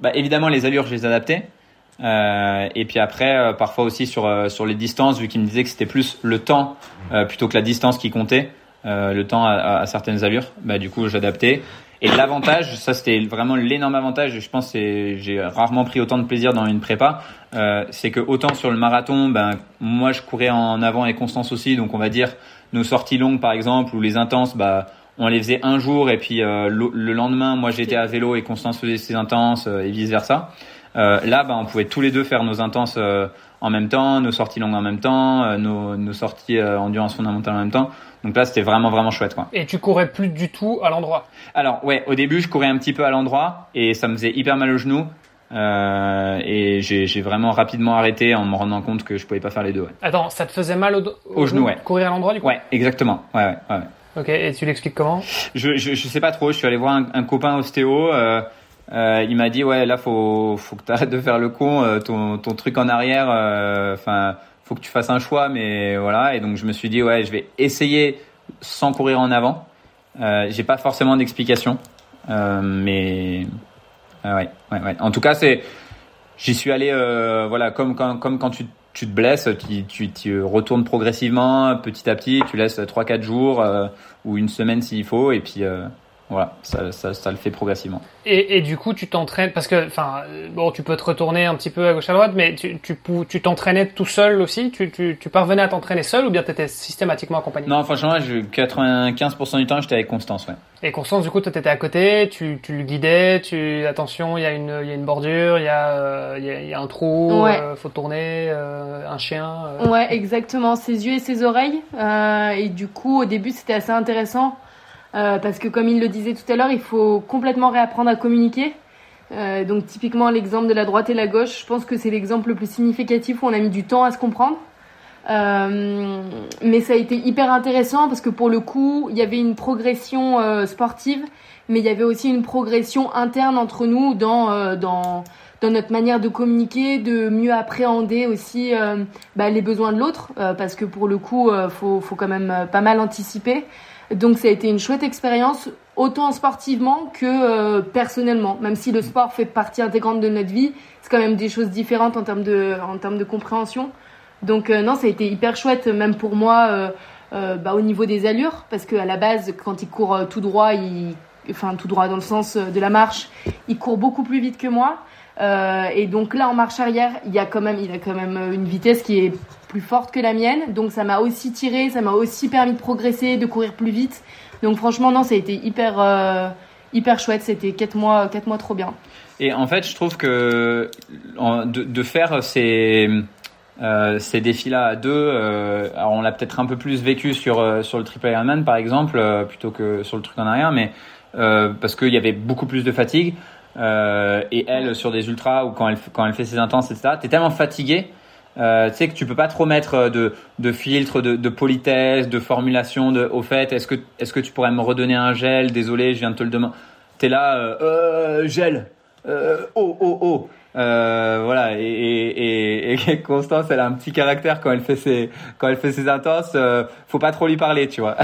bah, évidemment les allures, je les adaptais. Euh, et puis après, euh, parfois aussi sur, euh, sur les distances, vu qu'il me disait que c'était plus le temps plutôt que la distance qui comptait, le temps à, à, certaines allures, bah, du coup j'adaptais. Et l'avantage, ça c'était vraiment l'énorme avantage, et je pense que j'ai rarement pris autant de plaisir dans une prépa, euh, c'est que autant sur le marathon, ben moi je courais en avant et Constance aussi, donc on va dire nos sorties longues par exemple ou les intenses, bah on les faisait un jour et puis euh, le, lendemain, moi j'étais à vélo et Constance faisait ses intenses euh, et vice versa. Euh, là, bah, on pouvait tous les deux faire nos intenses en même temps, nos sorties longues en même temps, nos, nos sorties endurance fondamentale en même temps. Donc là, c'était vraiment vraiment chouette quoi. Et tu courais plus du tout à l'endroit? Alors ouais, au début, je courais un petit peu à l'endroit et ça me faisait hyper mal au genou. Euh, et j'ai vraiment rapidement arrêté en me rendant compte que je pouvais pas faire les deux. Ouais. Attends, ça te faisait mal au, au, genou, ouais. Courir à l'endroit du coup? Ouais, exactement. Ouais, ouais, ouais. Ok, et tu l'expliques comment? Je, je, je sais pas trop. Je suis allé voir un, un copain ostéo. Euh, euh, il m'a dit ouais là faut faut que t'arrêtes de faire le con. Euh, ton ton truc en arrière. Euh, enfin, faut que tu fasses un choix. Mais voilà. Et donc je me suis dit ouais je vais essayer sans courir en avant. J'ai pas forcément d'explication. mais ouais, ouais, ouais. En tout cas c'est j'y suis allé voilà comme quand comme quand tu tu te blesses, tu, tu, retournes progressivement, petit à petit, tu laisses 3-4 jours ou une semaine s'il faut, et puis voilà, ça, ça, ça, le fait progressivement. Et, et du coup, tu t'entraînes parce que, enfin, bon, tu peux te retourner un petit peu à gauche à droite, mais tu tu tu t'entraînais tout seul aussi? Tu tu, tu parvenais à t'entraîner seul ou bien tu étais systématiquement accompagné? Non, franchement, je, 95% du temps, j'étais avec Constance, ouais. Et Constance, du coup, toi, t'étais à côté, tu tu le guidais, tu attention, il y a une il y a une bordure, il y a euh, il y, a, y, a, un trou, ouais. euh, faut tourner, euh, un chien. Euh. Ouais, exactement, ses yeux et ses oreilles. et du coup, au début, c'était assez intéressant euh, parce que comme il le disait tout à l'heure, il faut complètement réapprendre à communiquer. Euh, donc typiquement l'exemple de la droite et la gauche, je pense que c'est l'exemple le plus significatif où on a mis du temps à se comprendre. Euh, mais ça a été hyper intéressant parce que pour le coup, il y avait une progression euh, sportive, mais il y avait aussi une progression interne entre nous dans euh, dans notre manière de communiquer, de mieux appréhender aussi bah, les besoins de l'autre, parce que pour le coup, faut faut quand même pas mal anticiper. Donc ça a été une chouette expérience, autant sportivement que euh, personnellement. Même si le sport fait partie intégrante de notre vie, c'est quand même des choses différentes en termes de, en termes de compréhension. Donc euh, non, ça a été hyper chouette, même pour moi, euh, bah, au niveau des allures, parce qu'à la base, quand il court tout droit, enfin tout droit dans le sens de la marche, il court beaucoup plus vite que moi. Et donc là, en marche arrière, il y il a quand même une vitesse qui est plus forte que la mienne. Donc ça m'a aussi tiré, ça m'a aussi permis de progresser, de courir plus vite. Donc franchement, non, ça a été hyper, euh, hyper chouette. C'était quatre mois, quatre mois trop bien. Et en fait, je trouve que de, faire ces euh, ces défis-là à deux, euh, alors on l'a peut-être un peu plus vécu sur sur le triple Ironman par exemple, plutôt que sur le truc en arrière, mais parce qu'il y avait beaucoup plus de fatigue. et elle sur des ultras ou quand elle quand elle fait ses intenses, etc. T'es tellement fatigué euh, tu sais que tu peux pas trop mettre euh, de, de filtre, de, de politesse, de formulation. De, au fait, est-ce que est-ce que tu pourrais me redonner un gel? Désolé, je viens de te le demander. T'es là, euh, euh, gel. Euh, oh oh oh. Euh, voilà et, et, et, Constance elle a un petit caractère quand elle fait ses quand elle fait ses intenses euh, faut pas trop lui parler tu vois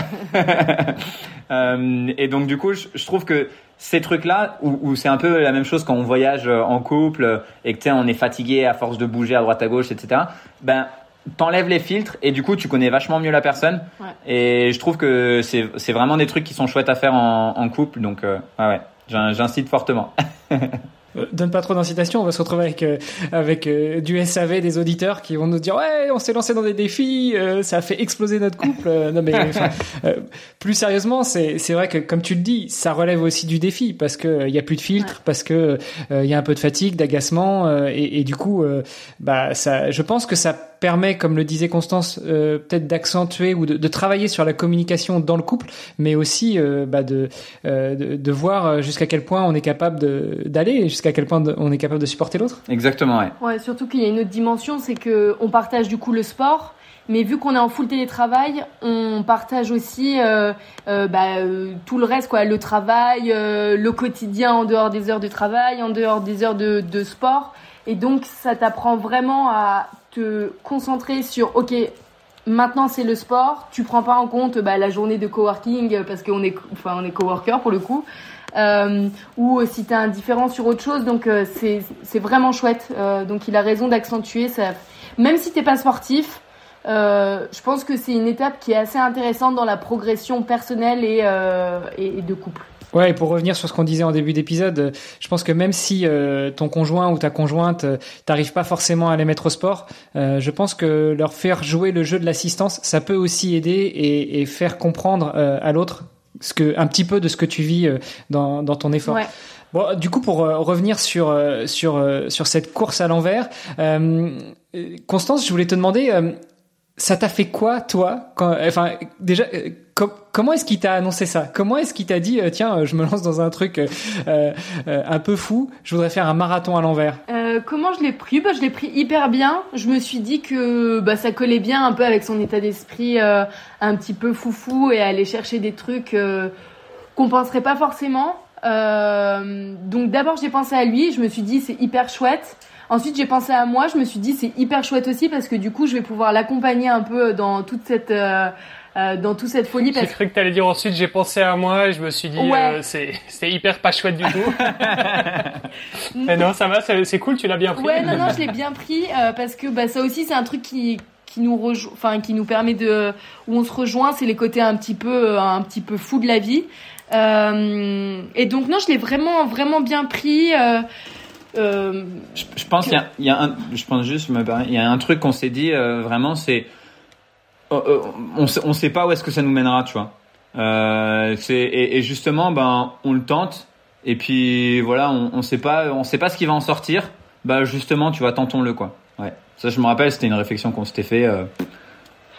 euh, et donc du coup je, je trouve que ces trucs-là, où, où c'est un peu la même chose quand on voyage euh, en couple et que on est fatigué à force de bouger à droite à gauche, etc. Ben t'enlèves les filtres et du coup tu connais vachement mieux la personne. Ouais. Et je trouve que c'est vraiment des trucs qui sont chouettes à faire en, en couple, donc euh, ouais, j'incite fortement. Euh, donne pas trop d'incitation, on va se retrouver avec euh, avec euh, du SAV des auditeurs qui vont nous dire ouais, on s'est lancé dans des défis, euh, ça a fait exploser notre couple. non mais plus sérieusement, c'est c'est vrai que comme tu le dis, ça relève aussi du défi parce que il y a plus de filtre, ouais. parce que il y a un peu de fatigue, d'agacement et, et, du coup bah ça je pense que ça permet, comme le disait Constance, euh, peut-être d'accentuer ou de, de, travailler sur la communication dans le couple, mais aussi euh, bah de, euh, de, de, voir jusqu'à quel point on est capable d'aller, jusqu'à quel point on est capable de supporter l'autre. Exactement, ouais. Ouais, surtout qu'il y a une autre dimension, c'est que on partage du coup le sport. Mais vu qu'on est en full télétravail, on partage aussi euh, euh, bah, euh, tout le reste, quoi, le travail, euh, le quotidien en dehors des heures de travail, en dehors des heures de, de sport. Et donc, ça t'apprend vraiment à te concentrer sur, ok, maintenant c'est le sport, tu prends pas en compte bah, la journée de coworking parce qu'on est, enfin, on est coworker pour le coup, euh, ou si tu as un différent sur autre chose, donc euh, c'est vraiment chouette. Euh, donc il a raison d'accentuer ça. Même si t'es pas sportif, euh, je pense que c'est une étape qui est assez intéressante dans la progression personnelle et de couple. Ouais, et pour revenir sur ce qu'on disait en début d'épisode, je pense que même si ton conjoint ou ta conjointe t'arrive pas forcément à les mettre au sport, je pense que leur faire jouer le jeu de l'assistance, ça peut aussi aider et, et faire comprendre à l'autre ce que un petit peu de ce que tu vis dans, dans ton effort. Ouais. Bon, du coup, pour euh, revenir sur euh, sur euh, sur cette course à l'envers, Constance, je voulais te demander, ça t'a fait quoi, toi quand, Enfin, déjà, comment est-ce qu'il t'a annoncé ça? Comment est-ce qu'il t'a dit, tiens, je me lance dans un truc un peu fou, je voudrais faire un marathon à l'envers? Comment je l'ai pris? Bah, Je l'ai pris hyper bien. Je me suis dit que bah, ça collait bien un peu avec son état d'esprit un petit peu foufou et aller chercher des trucs qu'on penserait pas forcément. Euh, donc d'abord j'ai pensé à lui, je me suis dit c'est hyper chouette. Ensuite j'ai pensé à moi, je me suis dit c'est hyper chouette aussi parce que du coup je vais pouvoir l'accompagner un peu dans toute cette euh, euh dans toute cette folie. J'ai cru que t'allais dire ensuite j'ai pensé à moi et je me suis dit euh, c'est c'est hyper pas chouette du tout. Mais non ça va, c'est cool, tu l'as bien pris. Ouais non non je l'ai bien pris euh, parce que bah ça aussi c'est un truc qui qui nous rejoint, enfin qui nous permet de où on se rejoint, c'est les côtés un petit peu un petit peu fou de la vie. Euh, et donc non, je l'ai vraiment vraiment bien pris. Euh, euh, je, pense qu'il y, y, a un, je pense juste, il y a un truc qu'on s'est dit vraiment, c'est on, on sait pas où est-ce que ça nous mènera, tu vois. c'est et, et, justement, ben on le tente et puis voilà, on, on sait pas, on sait pas ce qui va en sortir. Bah justement, tu vois, tentons-le quoi. Ouais. Ça, je me rappelle, c'était une réflexion qu'on s'était fait.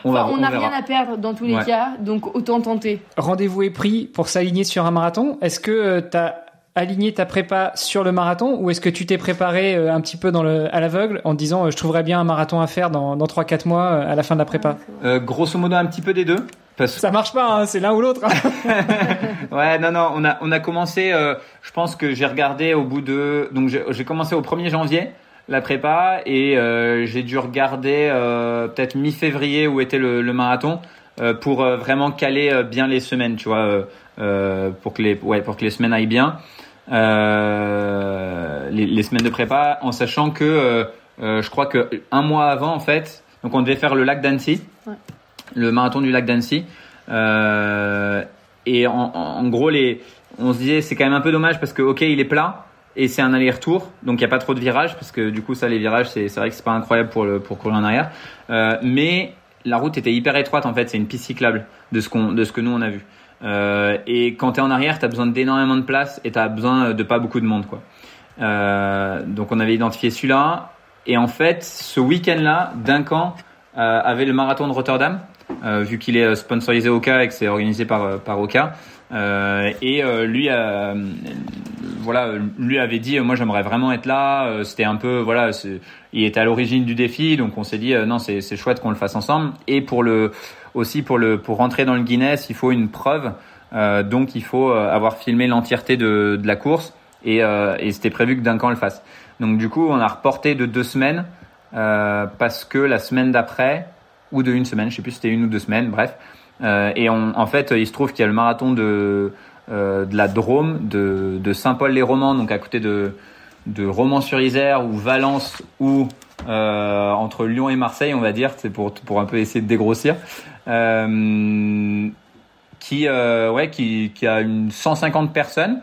On n'a rien à perdre dans tous les cas, donc autant tenter. Rendez-vous est pris pour s'aligner sur un marathon. Est-ce que euh, tu as aligné ta prépa sur le marathon ou est-ce que tu t'es préparé euh, un petit peu dans le, à l'aveugle en te disant euh, je trouverais bien un marathon à faire dans, dans 3-4 mois à la fin de la prépa? Grosso modo un petit peu des deux. Parce... Ça marche pas, hein, c'est l'un ou l'autre. ouais, non, non, on a, on a commencé, je pense que j'ai regardé au bout de... Donc j'ai commencé au 1er janvier la prépa et euh, j'ai dû regarder euh, peut-être mi-février où était le, marathon euh, pour vraiment caler bien les semaines, tu vois, pour que les ouais pour que les semaines aillent bien, les, semaines de prépa, en sachant que je crois que un mois avant en fait, donc on devait faire le lac d'Annecy, le marathon du lac d'Annecy, et en, en, gros les on se disait c'est quand même un peu dommage parce que ok il est plat et c'est un aller-retour, donc il n'y a pas trop de virages parce que du coup ça les virages c'est vrai que c'est pas incroyable pour le, pour courir en arrière, euh, mais la route était hyper étroite en fait, c'est une piste cyclable de ce qu'on de ce que nous on a vu. Euh, et quand tu es en arrière, tu as besoin d'énormément de place et tu as besoin de pas beaucoup de monde quoi. Euh, donc on avait identifié celui-là et en fait ce week-end-là, Duncan euh, avait le marathon de Rotterdam vu qu'il est sponsorisé Oka et que c'est organisé par par Oka. Et lui, euh, voilà, lui avait dit, moi j'aimerais vraiment être là. C'était un peu, voilà, il était à l'origine du défi, donc on s'est dit, non, c'est chouette qu'on le fasse ensemble. Et pour le, aussi pour le, pour rentrer dans le Guinness, il faut une preuve. donc il faut avoir filmé l'entièreté de, de, la course et, et c'était prévu que Duncan le fasse. Donc du coup, on a reporté de deux semaines parce que la semaine d'après ou de une semaine, je sais plus c'était une ou deux semaines, bref, euh, et en fait, il se trouve qu'il y a le marathon de, euh, de la Drôme, de, Saint-Paul-les-Romans, donc à côté de, Romans-sur-Isère ou Valence ou euh, entre Lyon et Marseille, on va dire, c'est pour, pour un peu essayer de dégrossir, euh, qui, ouais, qui, qui a une 150 personnes,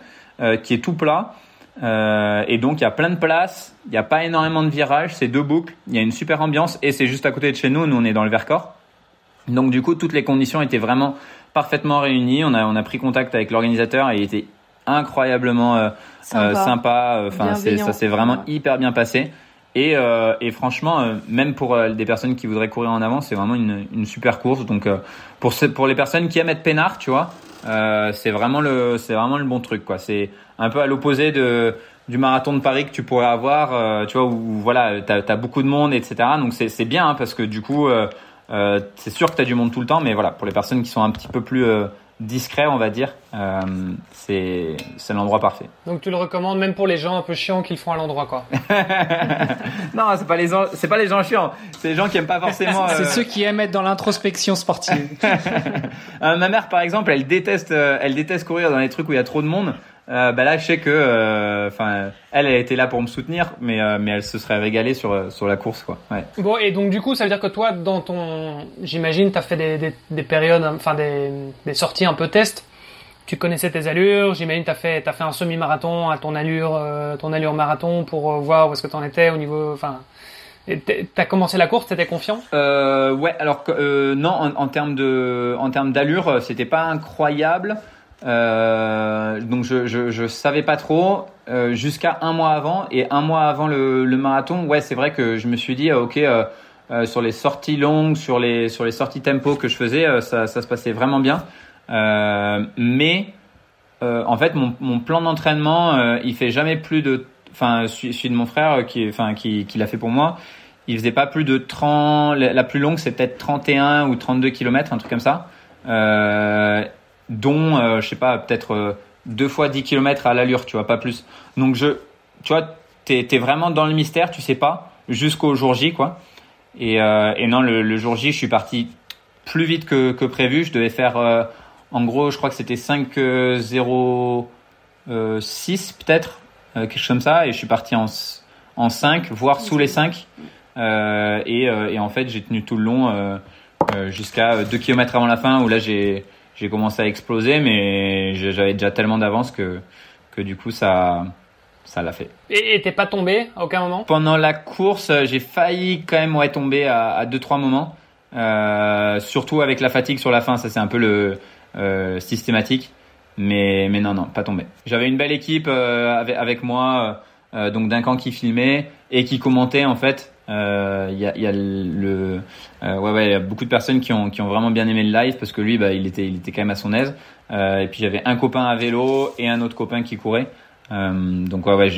qui est tout plat. et donc il y a plein de places, il n'y a pas énormément de virages, c'est deux boucles, il y a une super ambiance et c'est juste à côté de chez nous, nous on est dans le Vercors. Donc du coup, toutes les conditions étaient vraiment parfaitement réunies. On a, on a pris contact avec l'organisateur et il était incroyablement euh, euh, sympa. Enfin, ça s'est vraiment hyper bien passé. Et, euh, et franchement, même pour des personnes qui voudraient courir en avant, c'est vraiment une, une, super course. Donc pour pour les personnes qui aiment être peinard, tu vois, c'est vraiment le c'est vraiment le bon truc quoi. C'est un peu à l'opposé de du marathon de Paris que tu pourrais avoir, tu vois, où, voilà, t'as as beaucoup de monde, etc. Donc c'est bien hein, parce que du coup euh, c'est sûr que tu as du monde tout le temps, mais voilà, pour les personnes qui sont un petit peu plus euh, discrets, on va dire, euh, c'est l'endroit parfait. Donc tu le recommandes même pour les gens un peu chiants qu'ils font à l'endroit, quoi. non, c'est pas les c'est pas les gens chiants, c'est les gens qui aiment pas forcément. c'est ceux qui aiment être dans l'introspection sportive. ma mère, par exemple, elle déteste, elle déteste courir dans les trucs où il y a trop de monde. Euh, bah là, je sais que, euh, enfin, elle, elle était là pour me soutenir, mais euh, mais elle se serait régalée sur sur la course, quoi. Ouais. Bon, et donc du coup, ça veut dire que toi, dans ton, j'imagine, t'as fait des, des, des périodes, enfin des, des sorties un peu test. tu connaissais tes allures. J'imagine t'as fait t'as fait un semi-marathon à ton allure euh, ton allure marathon pour euh, voir où est-ce que t'en étais au niveau. Enfin, t'as commencé la course, t'étais confiant? Euh, ouais, alors non, en, en termes de, en termes d'allure, c'était pas incroyable. Euh, donc je, je, savais pas trop euh, jusqu'à un mois avant et un mois avant le, marathon. Ouais, c'est vrai que je me suis dit, euh, ok, sur les sorties longues, sur les sur les sorties tempo que je faisais, ça, se passait vraiment bien. Mais en fait, mon, plan d'entraînement, il fait jamais plus de, enfin, celui, de mon frère qui, enfin, qui, qui l'a fait pour moi il faisait pas plus de 30 la plus longue c'est peut-être 31 ou 32 km un truc comme ça dont euh, je sais pas peut-être euh, deux fois 10 km à l'allure tu vois pas plus. Donc je tu vois t'es es vraiment dans le mystère tu sais pas jusqu'au jour J quoi. Et, euh, et non le, jour J je suis parti plus vite que, que prévu. Je devais faire en gros je crois que c'était 5 0 6 peut-être quelque chose comme ça. Et je suis parti en en 5 voire sous les 5 euh, et, et en fait, j'ai tenu tout le long jusqu'à 2 km avant la fin où là, j'ai j'ai commencé à exploser, mais j'avais déjà tellement d'avance que, que du coup, ça ça l'a fait. Et t'es pas tombé à aucun moment? Pendant la course, euh, j'ai failli quand même ouais, tomber à, à deux trois moments, euh, surtout avec la fatigue sur la fin. Ça, c'est un peu le euh, systématique. Mais, mais non, non, pas tombé. J'avais une belle équipe euh, avec, avec moi, donc d'un camp qui filmait et qui commentait en fait. Euh, Il y, a, y a le, euh, ouais, ouais, y a beaucoup de personnes qui ont, qui ont vraiment bien aimé le live parce que lui, bah, il était, il était quand même à son aise. Euh, et puis j'avais un copain à vélo et un autre copain qui courait. Euh, donc ouais, ouais,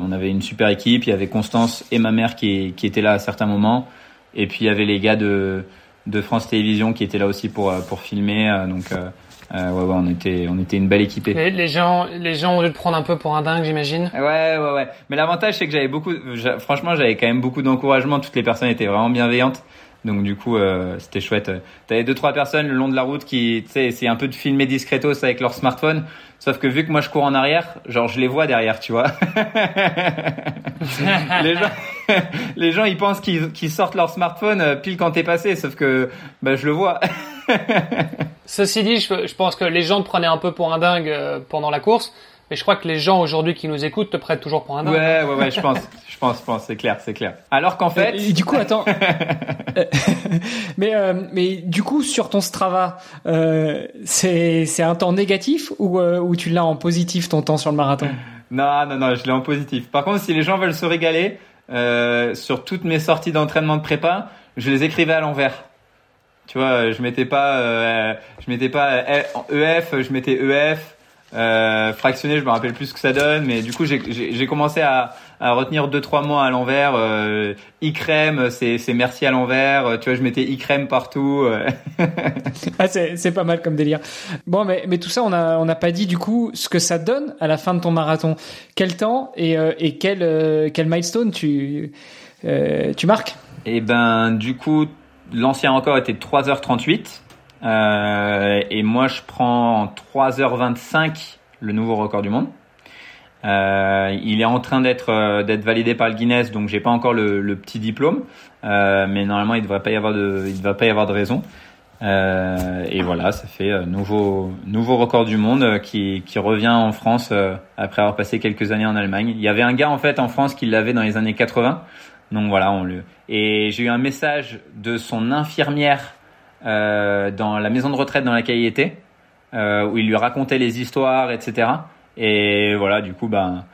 on avait une super équipe. Il y avait Constance et ma mère qui, qui étaient là à certains moments. Et puis il y avait les gars de, de France Télévisions qui étaient là aussi pour, euh, pour filmer. euh, donc euh, ouais, ouais, on était, on était une belle équipée. les, les gens les gens ont dû te prendre un peu pour un dingue, j'imagine. Ouais, ouais, ouais. Mais l'avantage, c'est que j'avais beaucoup, franchement, j'avais quand même beaucoup d'encouragement. Toutes les personnes étaient vraiment bienveillantes. Donc du coup, euh, c'était chouette. T'avais deux trois personnes le long de la route qui, tu sais, essayaient un peu de filmer discretos avec leur smartphone. Sauf que vu que moi je cours en arrière, genre je les vois derrière, tu vois. les gens, les gens, ils pensent qu'ils qu'ils sortent leur smartphone euh, pile quand t'es passé. Sauf que, bah, je le vois. Ceci dit, je, je pense que les gens te prenaient un peu pour un dingue euh, pendant la course, mais je crois que les gens aujourd'hui qui nous écoutent te prennent toujours pour un dingue. ouais, ouais, ouais. Je pense, je pense, je pense. C'est clair, c'est clair. Alors qu'en fait, Et du coup, attends. Mais euh, mais du coup, sur ton Strava, euh, c'est c'est un temps négatif ou euh, ou tu l'as en positif ton temps sur le marathon? Non, non, non, je l'ai en positif. Par contre, si les gens veulent se régaler, euh, sur toutes mes sorties d'entraînement de prépa, je les écrivais à l'envers. Tu vois, je mettais pas, euh, je mettais pas euh, en EF, je mettais EF. Euh, fractionné, je me rappelle plus ce que ça donne, mais du coup, j'ai- commencé à, à retenir deux trois mots à l'envers. Euh, crème c'est c'est merci à l'envers. Euh, Tu vois, je mettais crème partout. euh. Ah, c'est pas mal comme délire. Bon, mais mais tout ça, on a on n'a pas dit du coup ce que ça donne à la fin de ton marathon. Quel temps et euh, et quel euh, quel milestone tu euh, tu marques? Et ben, du coup, l'ancien record était de 3h38. Euh, et moi, je prends en 3h25 le nouveau record du monde. Euh, il est en train d'être euh, d'être validé par le Guinness, donc j'ai pas encore le, petit diplôme, euh, mais normalement il devrait pas y avoir de il devrait pas y avoir de raison. Euh, et voilà, ça fait euh, nouveau nouveau record du monde qui qui revient en France après avoir passé quelques années en Allemagne. Il y avait un gars en fait en France qui l'avait dans les années 80. Donc voilà, on le et j'ai eu un message de son infirmière euh, dans la maison de retraite dans laquelle il était, euh, où il lui racontait les histoires, etc. Et voilà, du coup, ben,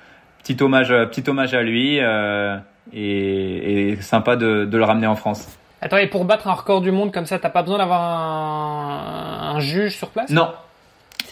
petit hommage, petit hommage à lui euh, et, et sympa de, de le ramener en France. Attends, et pour battre un record du monde comme ça, t'as pas besoin d'avoir un, un juge sur place? Non,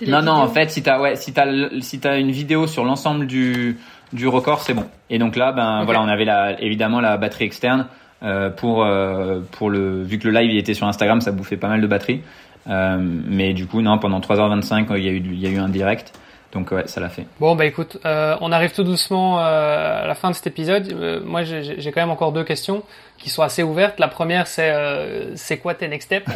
non, non. En fait, si t'as ouais, si si t'as une vidéo sur l'ensemble du du record, c'est bon. Et donc là, ben voilà, on avait la, évidemment la batterie externe euh, pour euh, pour le vu que le live il était sur Instagram, ça bouffait pas mal de batterie. Euh, mais du coup, non, pendant 3h25, il y a eu il y a eu un direct. Donc ouais, ça l'a fait. Bon bah écoute, euh, on arrive tout doucement euh, à la fin de cet épisode. Euh, moi j'ai quand même encore deux questions qui sont assez ouvertes. La première c'est euh, c'est quoi tes next steps?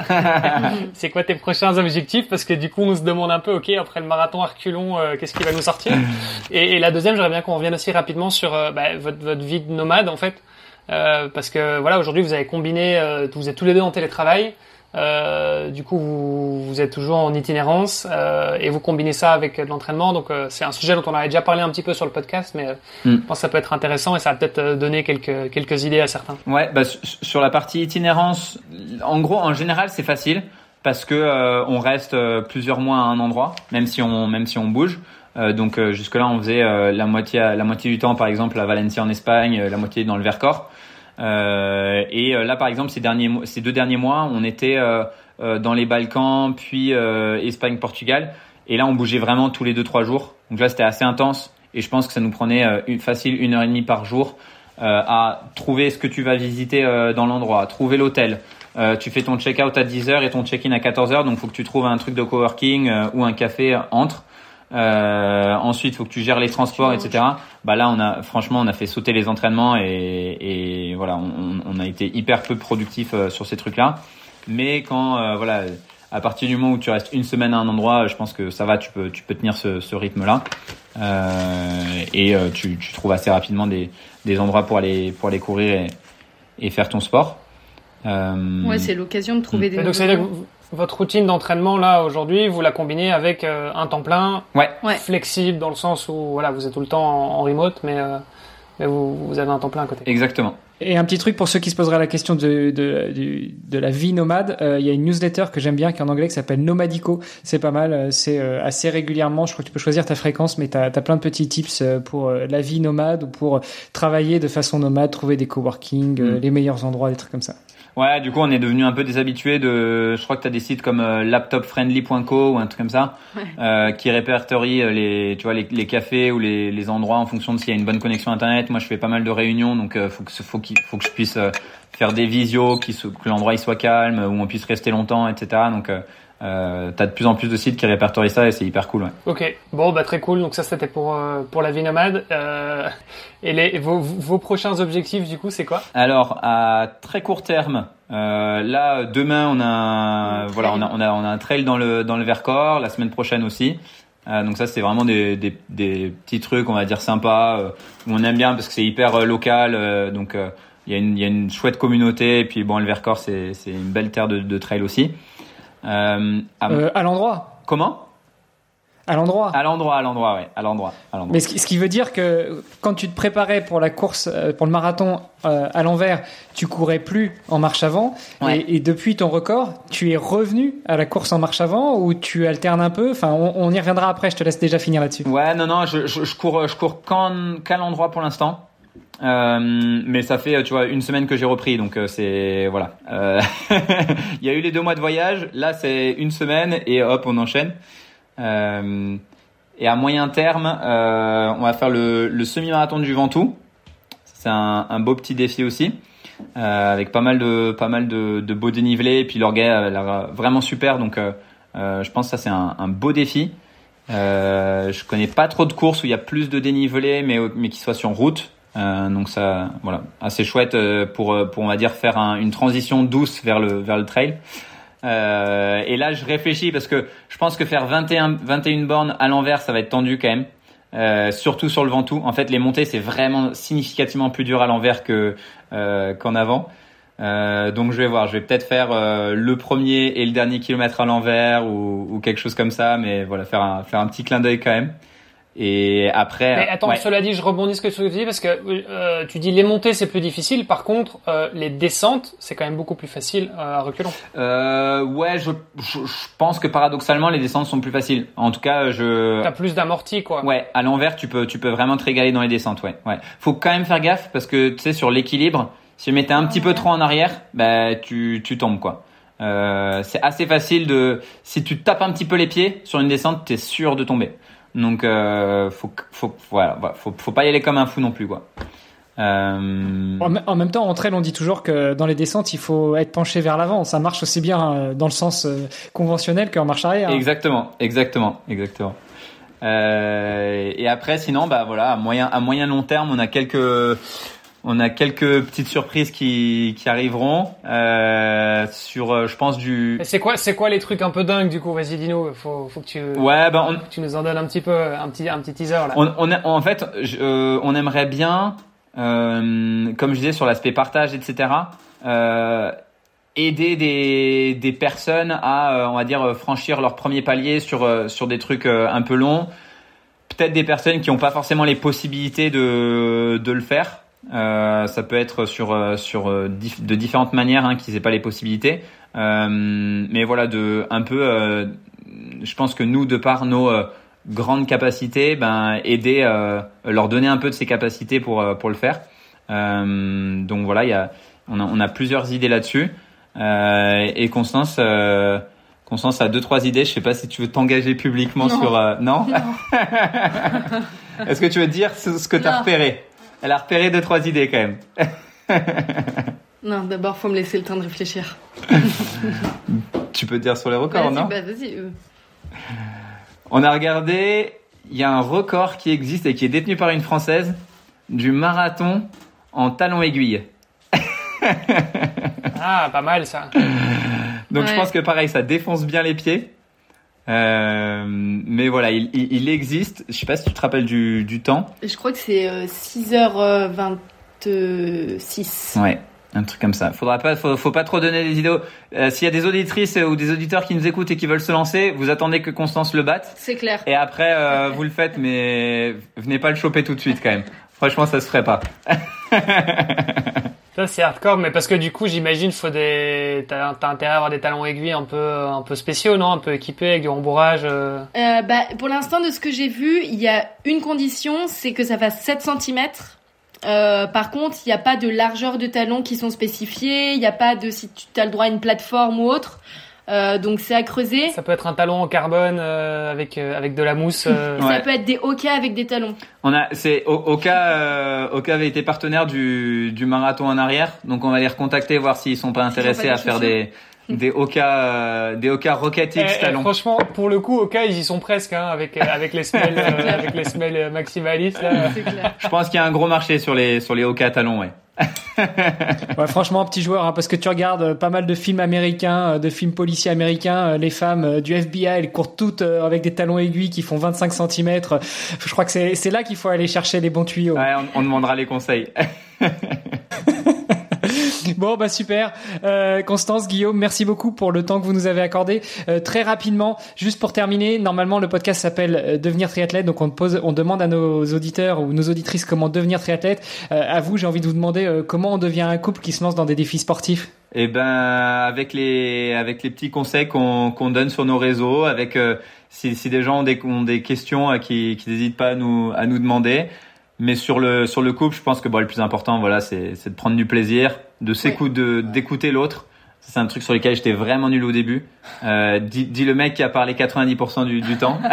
C'est quoi tes prochains objectifs? Parce que du coup on se demande un peu, ok après le marathon Arculon, euh, qu'est-ce qui va nous sortir? Et, et la deuxième, j'aimerais bien qu'on revienne aussi rapidement sur euh, bah, votre votre vie de nomade en fait. parce que voilà, aujourd'hui vous avez combiné, vous êtes tous les deux en télétravail. Euh, du coup, vous, vous, êtes toujours en itinérance euh, et vous combinez ça avec l'entraînement. Donc, euh, c'est un sujet dont on avait déjà parlé un petit peu sur le podcast, mais mm. je pense que ça peut être intéressant et ça va peut-être donner quelques quelques idées à certains. Ouais, bah, sur la partie itinérance, en gros, en général, c'est facile parce que on reste plusieurs mois à un endroit, même si on même si on bouge. donc jusque là, on faisait la moitié la moitié du temps, par exemple, à Valencia en Espagne, la moitié dans le Vercors. Euh, et euh, là, par exemple, ces, derniers, ces deux derniers mois, on était euh, dans les Balkans, puis Espagne, Portugal. Et là, on bougeait vraiment tous les deux trois jours. Donc là, c'était assez intense. Et je pense que ça nous prenait une, facile une heure et demie par jour à trouver ce que tu vas visiter dans l'endroit, trouver l'hôtel. tu fais ton check-out à 10h et ton check-in à 14h, donc faut que tu trouves un truc de coworking ou un café entre. Euh, ensuite, il faut que tu gères les transports, etc. Bah là, on a franchement, on a fait sauter les entraînements et, et voilà, on, on, a été hyper peu productif euh, sur ces trucs-là. Mais quand euh, voilà, à partir du moment où tu restes une semaine à un endroit, je pense que ça va, tu peux tu peux tenir ce, ce rythme-là euh, et euh, tu, tu trouves assez rapidement des, des endroits pour aller pour aller courir et, et faire ton sport. ouais, c'est l'occasion de trouver hmm. des. Votre routine d'entraînement là aujourd'hui, vous la combinez avec euh, un temps plein, ouais. flexible dans le sens où voilà, vous êtes tout le temps en, remote, mais, euh, mais vous, vous, avez un temps plein à côté. Exactement. Et un petit truc pour ceux qui se poseraient la question de, de, de, de la vie nomade, euh, il y a une newsletter que j'aime bien qui est en anglais qui s'appelle Nomadico. C'est pas mal, c'est assez régulièrement, je crois que tu peux choisir ta fréquence, mais tu as, plein de petits tips pour la vie nomade ou pour travailler de façon nomade, trouver des coworking, mm. les meilleurs endroits, des trucs comme ça. Ouais, du coup, on est devenu un peu des habitués de. Je crois que tu as des sites comme euh, laptopfriendly.co ou un truc comme ça, euh, qui répertorient euh, les, tu vois, les, les cafés ou les, les, endroits en fonction de s'il y a une bonne connexion internet. Moi, je fais pas mal de réunions, donc euh, faut que faut qu'il faut que je puisse euh, faire des visios, qui que l'endroit il soit calme, où on puisse rester longtemps, etc. Donc euh, t'as de plus en plus de sites qui répertorient ça et c'est hyper cool. Ouais. Ok, bon bah très cool. Donc ça c'était pour euh, pour la vie nomade. Euh, et les vos, vos prochains objectifs du coup c'est quoi? Alors à très court terme, euh, là demain on a voilà on a, on a on a un trail dans le dans le Vercors. La semaine prochaine aussi. Euh, donc ça c'est vraiment des, des, des petits trucs on va dire sympas où on aime bien parce que c'est hyper local. donc il y a une il y a une chouette communauté et puis bon le Vercors c'est une belle terre de, de trail aussi. Euh, à, euh, à l'endroit. Comment? À l'endroit. À l'endroit, à l'endroit, ouais, à l'endroit, Mais ce qui, veut dire que quand tu te préparais pour la course, euh, pour le marathon à l'envers, tu courais plus en marche avant, et, depuis ton record, tu es revenu à la course en marche avant ou tu alternes un peu? Enfin, on, y reviendra après. Je te laisse déjà finir là-dessus. Ouais, non, non, je, je, je cours, je cours qu'à l'endroit pour l'instant. Euh, mais ça fait, tu vois, une semaine que j'ai repris, donc euh, c'est voilà. Euh, il y a eu les deux mois de voyage, là c'est une semaine et hop, on enchaîne. Et à moyen terme, on va faire le, semi-marathon du Ventoux. C'est un, beau petit défi aussi, avec pas mal de pas mal de beaux dénivelés. Et puis l'orgueil a l'air vraiment super, donc je pense que ça c'est un, un, beau défi. je connais pas trop de courses où il y a plus de dénivelé, mais mais qui soit sur route. Euh, donc ça, voilà, assez chouette euh, pour, euh, pour on va dire faire une transition douce vers le vers le trail. Et là, je réfléchis parce que je pense que faire 21 21 bornes à l'envers, ça va être tendu quand même. Surtout sur le Ventoux. En fait, les montées, c'est vraiment significativement plus dur à l'envers que qu'en avant. donc, je vais voir. Je vais peut-être faire le premier et le dernier kilomètre à l'envers ou, quelque chose comme ça. Mais voilà, faire faire un petit clin d'œil quand même. Et après. Mais attends, cela dit, je rebondis ce que tu dis parce que euh, tu dis les montées c'est plus difficile. Par contre, euh, les descentes c'est quand même beaucoup plus facile euh, à reculons. Euh, ouais, je, je, pense que paradoxalement les descentes sont plus faciles. En tout cas, je. T'as plus d'amorti quoi. Ouais, à l'envers tu peux tu peux vraiment te régaler dans les descentes. Ouais, ouais. Faut quand même faire gaffe parce que tu sais sur l'équilibre, si tu mettais un petit peu trop en arrière, bah tu tu tombes quoi. C'est assez facile de si tu tapes un petit peu les pieds sur une descente, t'es sûr de tomber. Donc, euh, faut, faut, voilà, bah, faut, faut pas y aller comme un fou non plus, quoi. Euh... En, même temps, entre elles, on dit toujours que dans les descentes, il faut être penché vers l'avant. Ça marche aussi bien euh, dans le sens euh, conventionnel qu'en marche arrière. Exactement, exactement, exactement. Euh, et après, sinon, bah voilà, à moyen, à moyen long terme, on a quelques on a quelques petites surprises qui, qui arriveront euh, sur, euh, je pense du. C'est quoi, c'est quoi les trucs un peu dingues du coup? Vas-y, dis-nous. Faut, faut que tu. Ouais, ben tu nous en donnes un petit peu, un petit, un petit teaser là. On, on en fait, euh, on aimerait bien euh, comme je disais sur l'aspect partage, etc. Aider des, des personnes à, on va dire, franchir leur premier palier sur sur des trucs un peu longs. Peut-être des personnes qui n'ont pas forcément les possibilités de de le faire. Ça peut être sur sur de différentes manières hein, qu'ils n'aient pas les possibilités. mais voilà, de un peu. je pense que nous, de par nos grande capacité, ben aider, euh, leur donner un peu de ses capacités pour euh, pour le faire. Euh, donc voilà, il y a, on a, on a plusieurs idées là-dessus. et Constance, Constance a deux trois idées. Je sais pas si tu veux t'engager publiquement sur non? non Est-ce que tu veux dire ce, que tu as repéré? Elle a repéré deux trois idées quand même. non, d'abord faut me laisser le temps de réfléchir. tu peux dire sur les records, non bah, Vas-y. On a regardé, il y a un record qui existe et qui est détenu par une Française du marathon en talon aiguille. ah, pas mal ça. Donc je pense que pareil, ça défonce bien les pieds. Euh, mais voilà, il, existe. Je sais pas si tu te rappelles du, temps. Je crois que c'est 6h26. Euh, ouais. Un truc comme ça. Faudra pas, faut, pas trop donner des idées. Euh, S'il y a des auditrices ou des auditeurs qui nous écoutent et qui veulent se lancer, vous attendez que Constance le batte. C'est clair. Et après, euh, vous le faites, mais venez pas le choper tout de suite quand même. Franchement, ça se ferait pas. ça c'est hardcore, mais parce que du coup, j'imagine, faut des, t'as, as intérêt à avoir des talons aiguilles un peu, un peu spéciaux, non, un peu équipés avec du rembourrage. Euh... euh bah, pour l'instant, de ce que j'ai vu, il y a une condition, c'est que ça fasse 7 cm euh, par contre, il n'y a pas de largeur de talons qui sont spécifiés, il n'y a pas de si tu as le droit à une plateforme ou autre. Euh, donc c'est à creuser. Ça peut être un talon en carbone euh, avec avec de la mousse. Ça peut être des Oka avec des talons. On a c'est Oka Oka avait été partenaire du du marathon en arrière, donc on va les recontacter voir s'ils sont pas intéressés à faire des des Oka, euh, des Oka Rocket X eh, eh, talons. franchement, pour le coup, Oka, ils y sont presque hein, avec euh, avec les semelles, euh, avec les semelles maximalistes. Là. Je pense qu'il y a un gros marché sur les sur les Oka talons, ouais. ouais, franchement, petit joueur, hein, parce que tu regardes pas mal de films américains, de films policiers américains, les femmes du FBI, elles courent toutes avec des talons aiguilles qui font 25 cm. Je crois que c'est là qu'il faut aller chercher les bons tuyaux. Ouais, on, on demandera les conseils. Bon, bah super. Euh, Constance, Guillaume, merci beaucoup pour le temps que vous nous avez accordé. Euh, très rapidement, juste pour terminer, normalement le podcast s'appelle euh, Devenir triathlète, donc on pose, on demande à nos auditeurs ou nos auditrices comment devenir triathlète. à vous, j'ai envie de vous demander comment on devient un couple qui se lance dans des défis sportifs. Eh ben, avec les avec les petits conseils qu'on qu'on donne sur nos réseaux, avec si, si des gens ont des, ont des questions, qui qui n'hésitent pas à nous à nous demander. Mais sur le sur le couple, je pense que bon, le plus important, voilà, c'est c'est de prendre du plaisir, de s'écouter, d'écouter l'autre. C'est un truc sur lequel j'étais vraiment nul au début. Euh, dis, dis, le mec qui a parlé 90% du, du temps.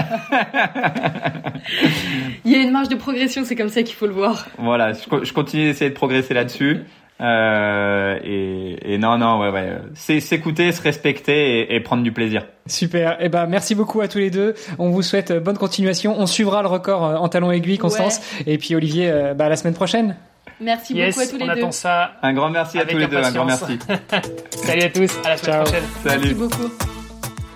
Il y a une marge de progression, c'est comme ça qu'il faut le voir. Voilà, je, je continue d'essayer de progresser là-dessus. Euh, et, et, non, non, ouais, ouais. C'est s'écouter, se respecter et, et, prendre du plaisir. Super. Eh ben, merci beaucoup à tous les deux. On vous souhaite euh, bonne continuation. On suivra le record euh, en talon aiguille, Constance. Et puis Olivier, bah, la semaine prochaine. Merci beaucoup à tous les deux. Ça un grand merci à tous les deux. Un grand merci. Salut à tous. À la semaine prochaine. Salut. Merci beaucoup.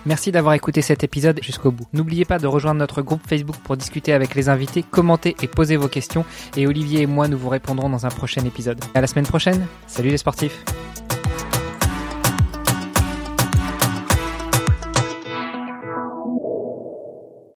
Merci d'avoir écouté cet épisode jusqu'au bout. N'oubliez pas de rejoindre notre groupe Facebook pour discuter avec les invités, commenter et poser vos questions. Et Olivier et moi, nous vous répondrons dans un prochain épisode. À la semaine prochaine. Salut les sportifs.